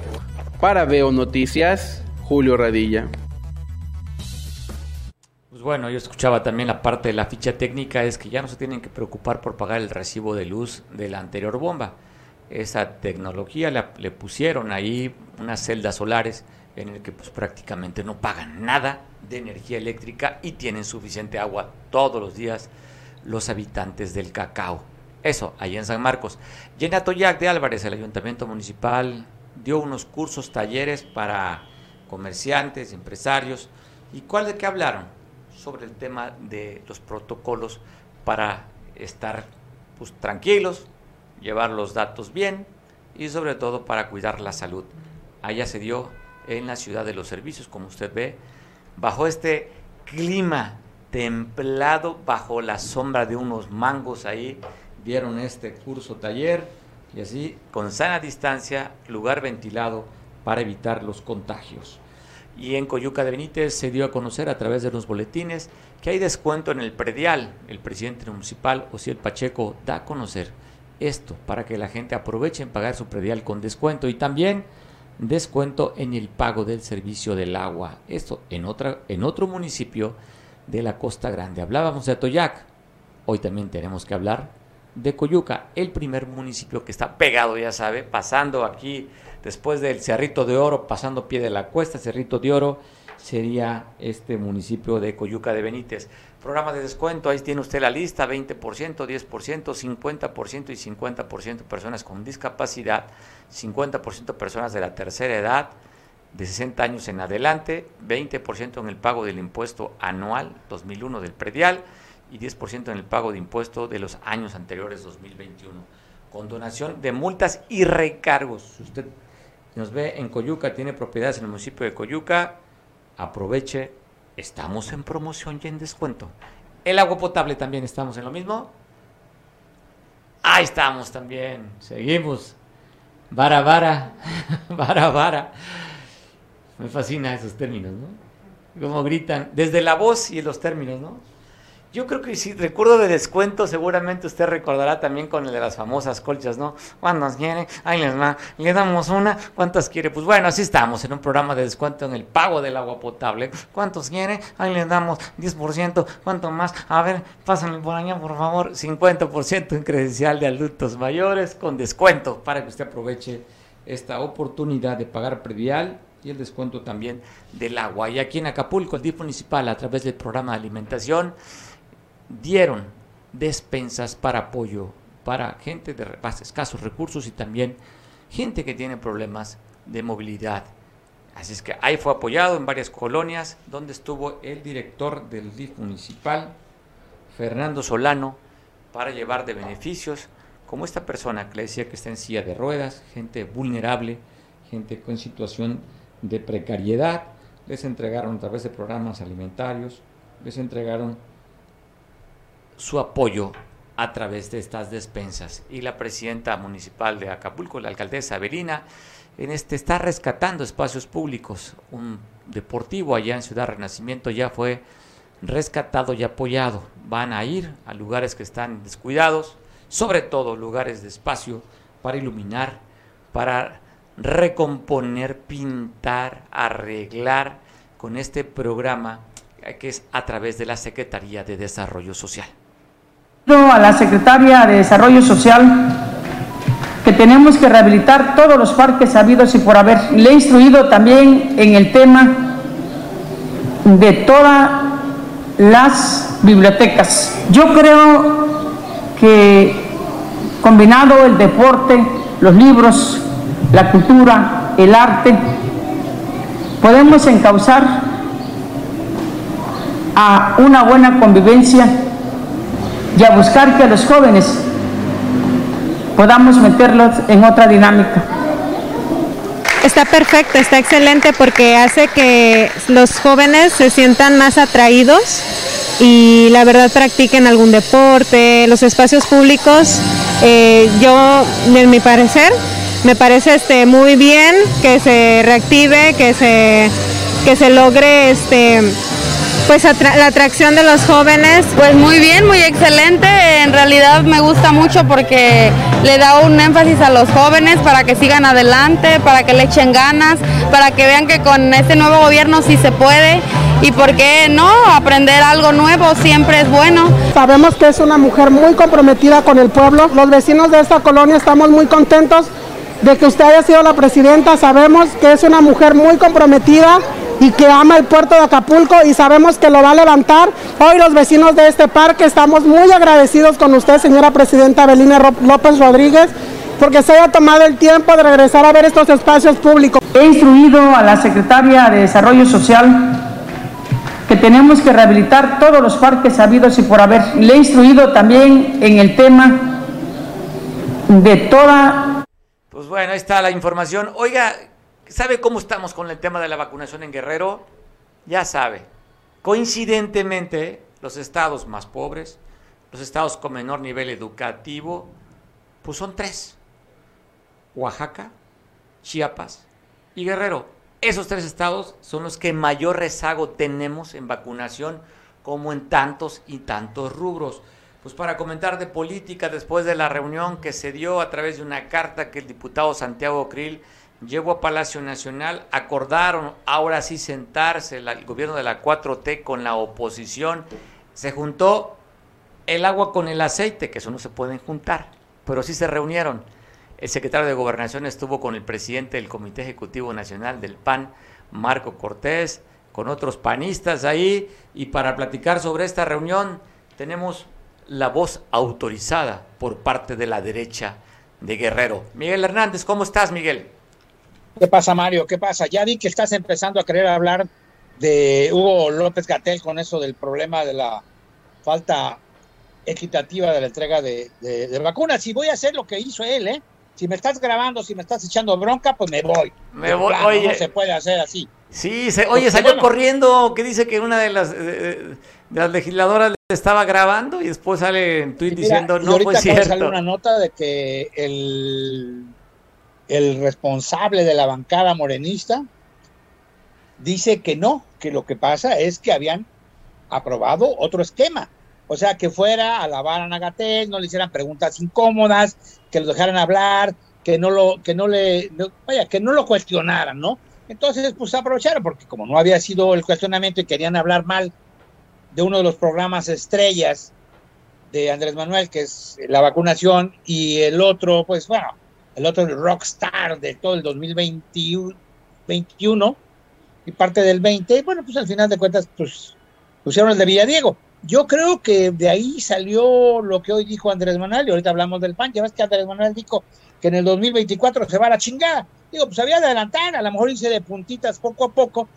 Para Veo Noticias Julio Radilla. Pues bueno, yo escuchaba también la parte de la ficha técnica, es que ya no se tienen que preocupar por pagar el recibo de luz de la anterior bomba esa tecnología, le, pusieron ahí unas celdas solares en el que pues prácticamente no pagan nada de energía eléctrica y tienen suficiente agua todos los días los habitantes del cacao. Eso, ahí en San Marcos. Y en de Álvarez, el ayuntamiento municipal dio unos cursos, talleres para comerciantes, empresarios. ¿Y cuál de qué hablaron? Sobre el tema de los protocolos para estar pues, tranquilos, llevar los datos bien y sobre todo para cuidar la salud. Allá se dio en la ciudad de los servicios, como usted ve, bajo este clima templado, bajo la sombra de unos mangos ahí, dieron este curso taller y así con sana distancia, lugar ventilado para evitar los contagios. Y en Coyuca de Benítez se dio a conocer a través de los boletines que hay descuento en el predial. El presidente municipal, Osiel Pacheco, da a conocer esto para que la gente aproveche en pagar su predial con descuento y también descuento en el pago del servicio del agua. Esto en, otra, en otro municipio de la Costa Grande. Hablábamos de Atoyac, hoy también tenemos que hablar de Coyuca, el primer municipio que está pegado, ya sabe, pasando aquí después del Cerrito de Oro, pasando pie de la cuesta, Cerrito de Oro, sería este municipio de Coyuca de Benítez. Programa de descuento, ahí tiene usted la lista, 20%, 10%, 50% y 50% personas con discapacidad, 50% personas de la tercera edad, de 60 años en adelante, 20% en el pago del impuesto anual 2001 del predial y 10% en el pago de impuesto de los años anteriores 2021. Con donación de multas y recargos. Si usted nos ve en Coyuca, tiene propiedades en el municipio de Coyuca, aproveche estamos en promoción y en descuento. El agua potable también estamos en lo mismo. Ahí estamos también. Seguimos. Vara, vara. vara, vara. Me fascina esos términos, ¿no? Como gritan. Desde la voz y los términos, ¿no? Yo creo que si recuerdo de descuento, seguramente usted recordará también con el de las famosas colchas, ¿no? ¿Cuántas quiere? Ahí les va. Le damos una. ¿Cuántas quiere? Pues bueno, así estamos en un programa de descuento en el pago del agua potable. ¿Cuántos quiere? Ahí les damos 10%. ¿Cuánto más? A ver, pásenme por allá, por favor. 50% en credencial de adultos mayores con descuento para que usted aproveche esta oportunidad de pagar predial y el descuento también del agua. Y aquí en Acapulco, el DIF municipal, a través del programa de alimentación, dieron despensas para apoyo para gente de escasos recursos y también gente que tiene problemas de movilidad. Así es que ahí fue apoyado en varias colonias donde estuvo el director del DIF municipal, Fernando Solano, para llevar de beneficios, como esta persona que le decía que está en silla de ruedas, gente vulnerable, gente con situación de precariedad, les entregaron a través de programas alimentarios, les entregaron su apoyo a través de estas despensas. Y la presidenta municipal de Acapulco, la alcaldesa Avelina, en este está rescatando espacios públicos. Un deportivo allá en Ciudad Renacimiento ya fue rescatado y apoyado. Van a ir a lugares que están descuidados, sobre todo lugares de espacio para iluminar, para recomponer, pintar, arreglar con este programa que es a través de la Secretaría de Desarrollo Social a la secretaria de Desarrollo Social que tenemos que rehabilitar todos los parques habidos y por haber. Le he instruido también en el tema de todas las bibliotecas. Yo creo que combinado el deporte, los libros, la cultura, el arte, podemos encauzar a una buena convivencia y a buscar que los jóvenes podamos meterlos en otra dinámica. Está perfecto, está excelente porque hace que los jóvenes se sientan más atraídos y la verdad practiquen algún deporte, los espacios públicos. Eh, yo, en mi parecer, me parece este muy bien que se reactive, que se que se logre este pues la atracción de los jóvenes. Pues muy bien, muy excelente. En realidad me gusta mucho porque le da un énfasis a los jóvenes para que sigan adelante, para que le echen ganas, para que vean que con este nuevo gobierno sí se puede y por qué no, aprender algo nuevo siempre es bueno. Sabemos que es una mujer muy comprometida con el pueblo. Los vecinos de esta colonia estamos muy contentos de que usted haya sido la presidenta. Sabemos que es una mujer muy comprometida y que ama el puerto de Acapulco y sabemos que lo va a levantar. Hoy los vecinos de este parque estamos muy agradecidos con usted, señora presidenta Belina López Rodríguez, porque se haya tomado el tiempo de regresar a ver estos espacios públicos. He instruido a la secretaria de Desarrollo Social que tenemos que rehabilitar todos los parques habidos y por haber. Le he instruido también en el tema de toda... Pues bueno, ahí está la información. Oiga, ¿Sabe cómo estamos con el tema de la vacunación en Guerrero? Ya sabe. Coincidentemente, los estados más pobres, los estados con menor nivel educativo, pues son tres. Oaxaca, Chiapas y Guerrero. Esos tres estados son los que mayor rezago tenemos en vacunación, como en tantos y tantos rubros. Pues para comentar de política, después de la reunión que se dio a través de una carta que el diputado Santiago Krill Llego a Palacio Nacional, acordaron ahora sí sentarse el gobierno de la 4T con la oposición, se juntó el agua con el aceite, que eso no se pueden juntar, pero sí se reunieron. El secretario de Gobernación estuvo con el presidente del Comité Ejecutivo Nacional del PAN, Marco Cortés, con otros panistas ahí, y para platicar sobre esta reunión tenemos la voz autorizada por parte de la derecha de Guerrero. Miguel Hernández, ¿cómo estás, Miguel? ¿Qué pasa, Mario? ¿Qué pasa? Ya vi que estás empezando a querer hablar de Hugo López Gatel con eso del problema de la falta equitativa de la entrega de, vacunas. Y voy a hacer lo que hizo él, ¿eh? Si me estás grabando, si me estás echando bronca, pues me voy. Me voy, oye. No se puede hacer así. Sí, oye, salió corriendo que dice que una de las, de, las legisladoras le estaba grabando y después sale en tweet diciendo no, pues cierto. sale una nota de que el el responsable de la bancada morenista dice que no, que lo que pasa es que habían aprobado otro esquema. O sea, que fuera a lavar a Nagatel, no le hicieran preguntas incómodas, que lo dejaran hablar, que no lo, que no le, vaya, que no lo cuestionaran, ¿no? Entonces, pues aprovecharon, porque como no había sido el cuestionamiento y querían hablar mal de uno de los programas estrellas de Andrés Manuel, que es la vacunación, y el otro, pues bueno, el otro el rockstar de todo el 2021 y parte del 20, bueno, pues al final de cuentas, pues pusieron el de Villadiego. Yo creo que de ahí salió lo que hoy dijo Andrés Manuel, y ahorita hablamos del PAN, ya ves que Andrés Manuel dijo que en el 2024 se va a la chingada. Digo, pues había de adelantar, a lo mejor hice de puntitas poco a poco,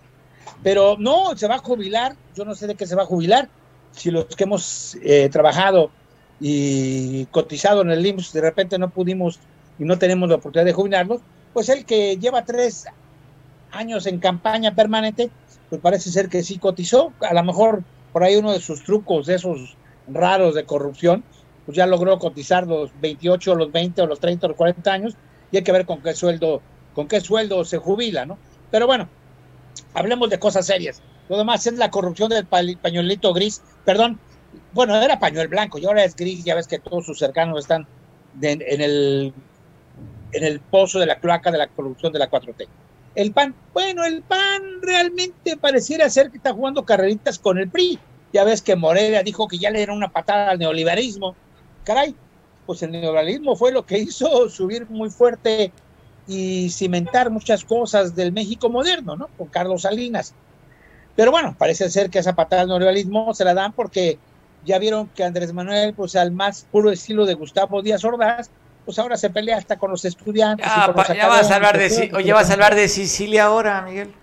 pero no, se va a jubilar, yo no sé de qué se va a jubilar, si los que hemos eh, trabajado y cotizado en el IMSS de repente no pudimos y no tenemos la oportunidad de jubilarnos, pues el que lleva tres años en campaña permanente, pues parece ser que sí cotizó, a lo mejor por ahí uno de sus trucos de esos raros de corrupción, pues ya logró cotizar los 28, los 20 o los 30 o los 40 años y hay que ver con qué sueldo, con qué sueldo se jubila, ¿no? Pero bueno, hablemos de cosas serias. Lo demás es la corrupción del pañuelito gris, perdón, bueno, era pañuel blanco y ahora es gris, ya ves que todos sus cercanos están en el en el pozo de la cloaca de la corrupción de la 4T. El PAN, bueno, el PAN realmente pareciera ser que está jugando carreritas con el PRI. Ya ves que Moreira dijo que ya le dieron una patada al neoliberalismo. Caray, pues el neoliberalismo fue lo que hizo subir muy fuerte y cimentar muchas cosas del México moderno, ¿no? Con Carlos Salinas. Pero bueno, parece ser que esa patada al neoliberalismo se la dan porque ya vieron que Andrés Manuel, pues al más puro estilo de Gustavo Díaz Ordaz, pues ahora se pelea hasta con los estudiantes. ya vas a hablar de, oye, vas a hablar de Sicilia ahora, Miguel.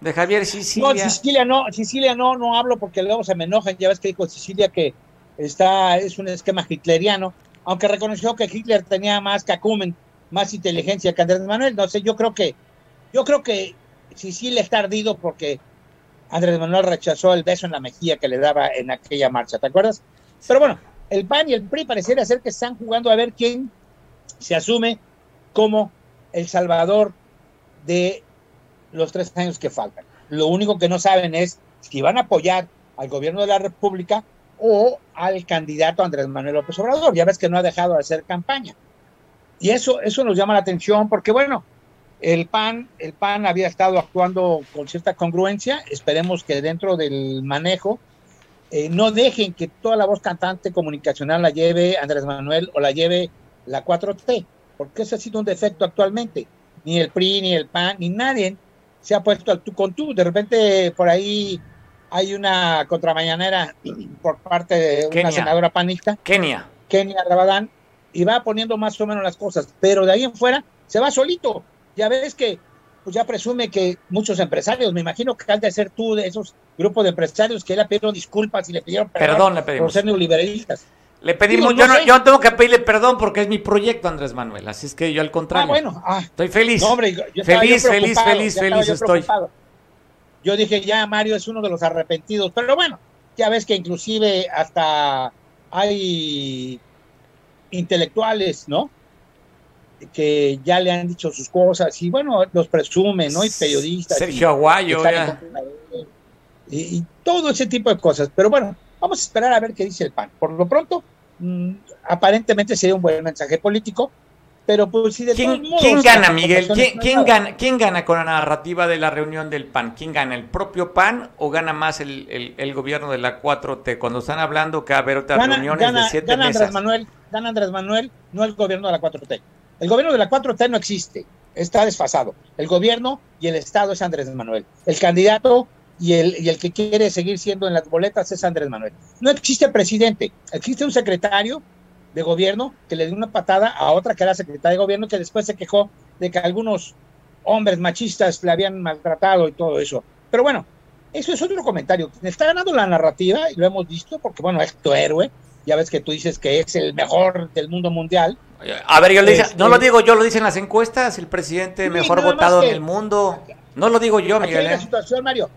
De Javier Sicilia. No, Sicilia no, Sicilia no, no hablo porque luego se me enojan. Ya ves que dijo Sicilia que está, es un esquema hitleriano. aunque reconoció que Hitler tenía más cacumen, más inteligencia que Andrés Manuel. No sé, yo creo que, yo creo que le está ardido porque Andrés Manuel rechazó el beso en la mejilla que le daba en aquella marcha, ¿te acuerdas? Pero bueno, el PAN y el PRI pareciera ser que están jugando a ver quién se asume como el salvador de los tres años que faltan. Lo único que no saben es si van a apoyar al gobierno de la República o al candidato Andrés Manuel López Obrador. Ya ves que no ha dejado de hacer campaña. Y eso, eso nos llama la atención porque, bueno, el PAN, el PAN había estado actuando con cierta congruencia. Esperemos que dentro del manejo eh, no dejen que toda la voz cantante comunicacional la lleve Andrés Manuel o la lleve la 4T, porque ese ha sido un defecto actualmente. Ni el PRI, ni el PAN, ni nadie se ha puesto al tú con tú. De repente por ahí hay una contramañanera por parte de una Kenia. senadora panista, Kenia. Kenia Rabadán, y va poniendo más o menos las cosas, pero de ahí en fuera se va solito. Ya ves que pues ya presume que muchos empresarios, me imagino que has de ser tú de esos grupos de empresarios que le pidieron disculpas y le pidieron Perdón, le por pedimos. ser neoliberalistas. Le pedimos, Digo, yo, no no, sé. yo no tengo que pedirle perdón porque es mi proyecto, Andrés Manuel. Así es que yo al contrario. Ah, bueno, ah. Estoy feliz. No, hombre, yo feliz, yo feliz, feliz, feliz yo estoy. preocupado. Yo dije, ya Mario es uno de los arrepentidos, pero bueno, ya ves que inclusive hasta hay intelectuales, ¿no? Que ya le han dicho sus cosas y bueno, los presumen, ¿no? Y periodistas. Sergio y- Aguayo, Y, y todo ese tipo de cosas. Pero bueno, vamos a esperar a ver qué dice el PAN. Por lo pronto, mm, aparentemente sería un buen mensaje político, pero pues si de todos ¿Quién, modos, quién gana, Miguel? ¿Quién, quién gana, ¿Quién gana con la narrativa de la reunión del PAN? ¿Quién gana? ¿El propio PAN o gana más el, el- el gobierno de la 4T? Cuando están hablando que va a haber otras Gana, reuniones gana- de siete gana Andrés mesas. Manuel, gana Andrés Manuel, no el gobierno de la 4T. El gobierno de la 4T no existe, está desfasado. El gobierno y el Estado es Andrés Manuel. El candidato y el, y el que quiere seguir siendo en las boletas es Andrés Manuel. No existe presidente, existe un secretario de gobierno que le dio una patada a otra que era secretaria de gobierno que después se quejó de que algunos hombres machistas le habían maltratado y todo eso. Pero bueno, eso es otro comentario. Está ganando la narrativa y lo hemos visto porque, bueno, es tu héroe. Ya ves que tú dices que es el mejor del mundo mundial. A ver, yo le dice- Este- no lo digo yo, lo dicen las encuestas, el presidente mejor votado en el mundo. No lo digo yo, Aquí hay Miguel. una ¿eh? situación, Mario.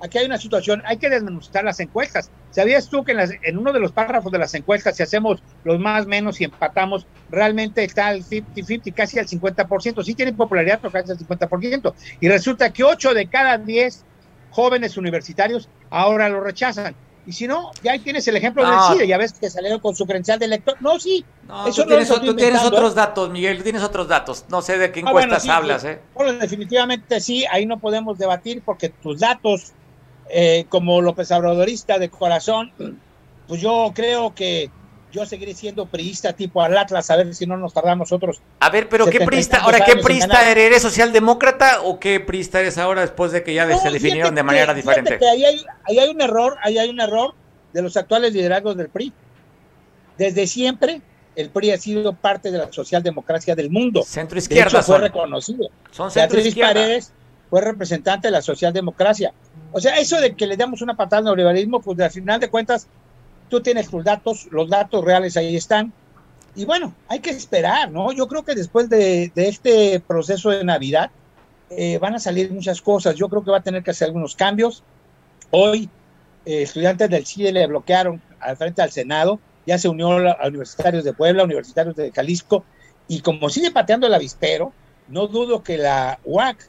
Aquí hay una situación. Hay que desmenuzar las encuestas. ¿Sabías tú que en, las- en uno de los párrafos de las encuestas, si hacemos los más menos y empatamos, realmente está el 50-50, casi al 50%? Sí tiene popularidad, pero casi al 50%. Y resulta que 8 de cada 10 jóvenes universitarios ahora lo rechazan. Y si no, ya ahí tienes el ejemplo No. del CIDE. Ya ves que salieron con su credencial de elector. No, sí. No, eso tú no tienes, tú tienes inventando, otros ¿eh? datos, Miguel, tú tienes otros datos. No sé de qué Ah, bueno, encuestas sí, hablas, sí. ¿eh? Bueno, definitivamente sí, ahí no podemos debatir porque tus datos, eh, como López Obradorista de corazón, pues yo creo que yo seguiré siendo priista tipo al Atlas, a ver si no nos tardamos otros. A ver, pero ¿qué 70 y prista? tantos Ahora, ¿qué ganar. eres? ¿Eres socialdemócrata o qué prista eres ahora después de que ya No, se definieron de manera diferente? que ahí hay, ahí hay un error, ahí hay un error de los actuales liderazgos del PRI. Desde siempre, el PRI ha sido parte de la socialdemocracia del mundo. Centro De izquierda hecho, fue son. reconocido. Son centro Beatriz izquierda. Paredes fue representante de la socialdemocracia. O sea, eso de que le damos una patada al neoliberalismo, pues al final de cuentas, tú tienes tus datos, los datos reales ahí están. Y bueno, hay que esperar, ¿no? Yo creo que después de, este proceso de Navidad eh, van a salir muchas cosas. Yo creo que va a tener que hacer algunos cambios. Hoy, eh, estudiantes del CIDE le bloquearon al frente al Senado, ya se unió a universitarios de Puebla, universitarios de Jalisco, y como sigue pateando el avispero, no dudo que la UAC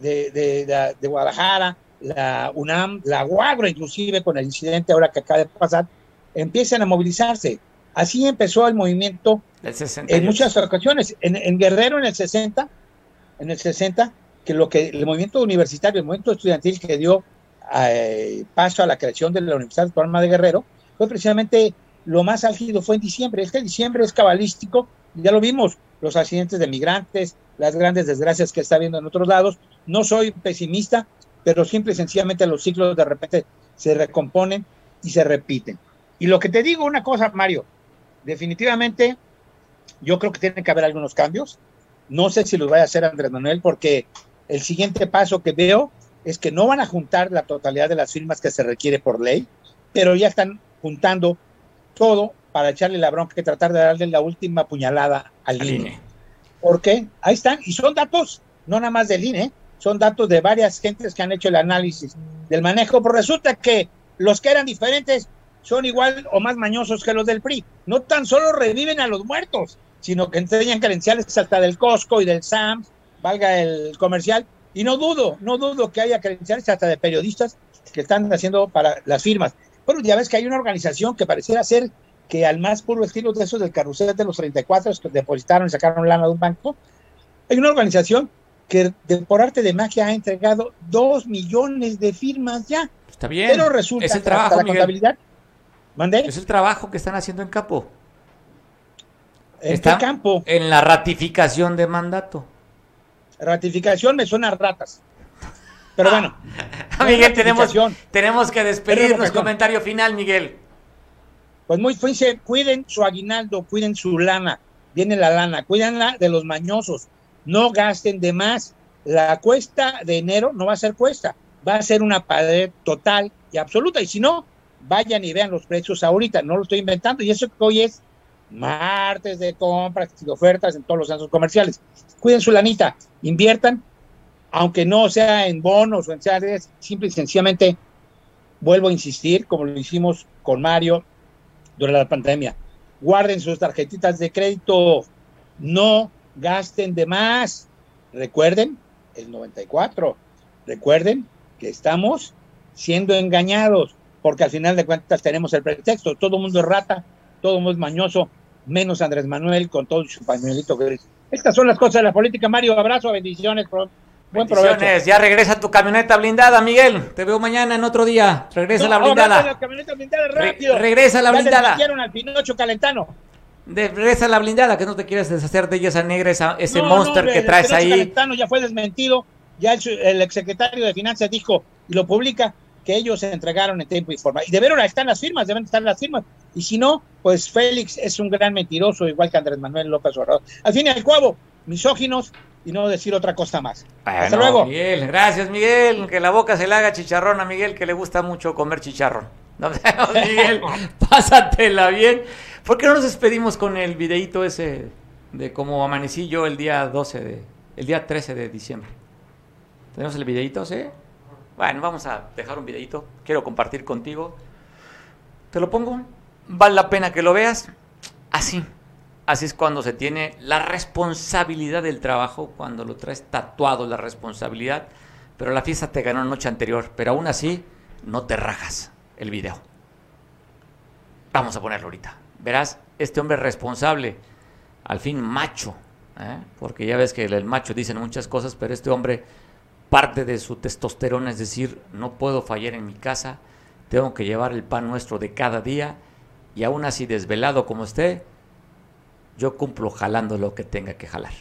de, de- de- de Guadalajara, la UNAM, la UAGRO, inclusive con el incidente ahora que acaba de pasar, empiecen a movilizarse. Así empezó el movimiento El 68. en muchas ocasiones. En, en Guerrero en el 60, en el 60, que lo que el movimiento universitario, el movimiento estudiantil que dio eh, paso a la creación de la Universidad Autónoma de Guerrero, fue precisamente lo más álgido fue en diciembre. Este diciembre es cabalístico, ya lo vimos, los accidentes de migrantes, las grandes desgracias que está habiendo en otros lados. No soy pesimista, pero simple y sencillamente los ciclos de repente se recomponen y se repiten. Y lo que te digo, una cosa, Mario, definitivamente yo creo que tiene que haber algunos cambios. No sé si los vaya a hacer Andrés Manuel, porque el siguiente paso que veo es que no van a juntar la totalidad de las firmas que se requiere por ley, pero ya están juntando todo para echarle la bronca que tratar de darle la última puñalada al. INE. ¿Por qué? Ahí están, y son datos, no nada más del INE, son datos de varias gentes que han hecho el análisis del manejo, pero resulta que los que eran diferentes son igual o más mañosos que los del PRI. No tan solo reviven a los muertos, sino que enseñan credenciales hasta del Costco y del SAMS, valga el comercial, y no dudo, no dudo que haya credenciales hasta de periodistas que están haciendo para las firmas. Bueno, ya ves que hay una organización que pareciera ser que al más puro estilo de esos del carrusel de los 34 que depositaron y sacaron lana de un banco, hay una organización que por arte de magia ha entregado dos millones de firmas ya. Está bien. Pero resulta es el que trabajo, la Miguel. contabilidad. ¿Mandé? Es el trabajo que están haciendo en campo. ¿En Está qué campo? En la ratificación de mandato. Ratificación me suena a ratas. Pero bueno. Miguel, tenemos, tenemos que despedirnos. Comentario final, Miguel. Pues muy cuiden su aguinaldo, cuiden su lana, viene la lana, cuídenla de los mañosos, no gasten de más. La cuesta de enero no va a ser cuesta, va a ser una pared total y absoluta. Y si no, vayan y vean los precios ahorita, no lo estoy inventando. Y eso que hoy es martes de compras y de ofertas en todos los centros comerciales. Cuiden su lanita, inviertan, aunque no sea en bonos o en series, simple y sencillamente vuelvo a insistir, como lo hicimos con Mario durante la pandemia. Guarden sus tarjetitas de crédito, no gasten de más. Recuerden el 94. Recuerden que estamos siendo engañados, porque al final de cuentas tenemos el pretexto. Todo el mundo es rata, todo el mundo es mañoso, menos Andrés Manuel con todo su pañuelito gris. Estas son las cosas de la política. Mario, abrazo, bendiciones, pro- buen provecho. Bendiciones. Ya regresa tu camioneta blindada, Miguel. Te veo mañana en otro día. Regresa No, la blindada. la camioneta blindada, Re- rápido. regresa la Ya blindada. desmintieron al Pinocho Calentano. De- regresa la blindada, que no te quieres deshacer de ella, esa negra, esa- ese No, monster no, que el traes Pinocho ahí. Calentano ya fue desmentido. Ya el, el exsecretario de Finanzas dijo y lo publica que ellos se entregaron en tiempo y forma. Y debieron estar las firmas, deben estar las firmas. Y si no, pues Félix es un gran mentiroso, igual que Andrés Manuel López Obrador. Al fin y al cabo, misóginos y no decir otra cosa más. Hasta luego. Miguel, gracias, Miguel. Que la boca se le haga chicharrón a Miguel, que le gusta mucho comer chicharrón. Miguel. Pásatela bien. ¿Por qué no nos despedimos con el videíto ese de cómo amanecí yo el día 12 de, el día 13 de diciembre? ¿Tenemos el videíto, sí? Bueno, vamos a dejar un videíto. Quiero compartir contigo. ¿Te lo pongo? Vale la pena que lo veas. Así. Así es cuando se tiene la responsabilidad del trabajo, cuando lo traes tatuado la responsabilidad. Pero la fiesta te ganó la noche anterior. Pero aún así, no te rajas el video. Vamos a ponerlo ahorita. Verás, este hombre responsable, al fin macho, ¿eh? porque ya ves que el macho dicen muchas cosas, pero este hombre parte de su testosterona, es decir, no puedo fallar en mi casa, tengo que llevar el pan nuestro de cada día y aún así desvelado como esté, yo cumplo jalando lo que tenga que jalar.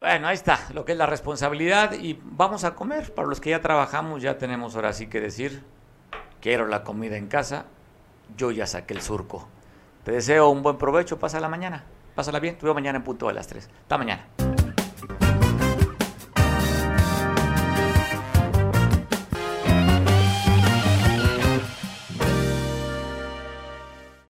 Bueno, ahí está, lo que es la responsabilidad y vamos a comer. Para los que ya trabajamos, ya tenemos ahora sí que decir, quiero la comida en casa, yo ya saqué el surco. Te deseo un buen provecho, pasa la mañana, pásala bien, te veo mañana en punto de las 3. Hasta mañana.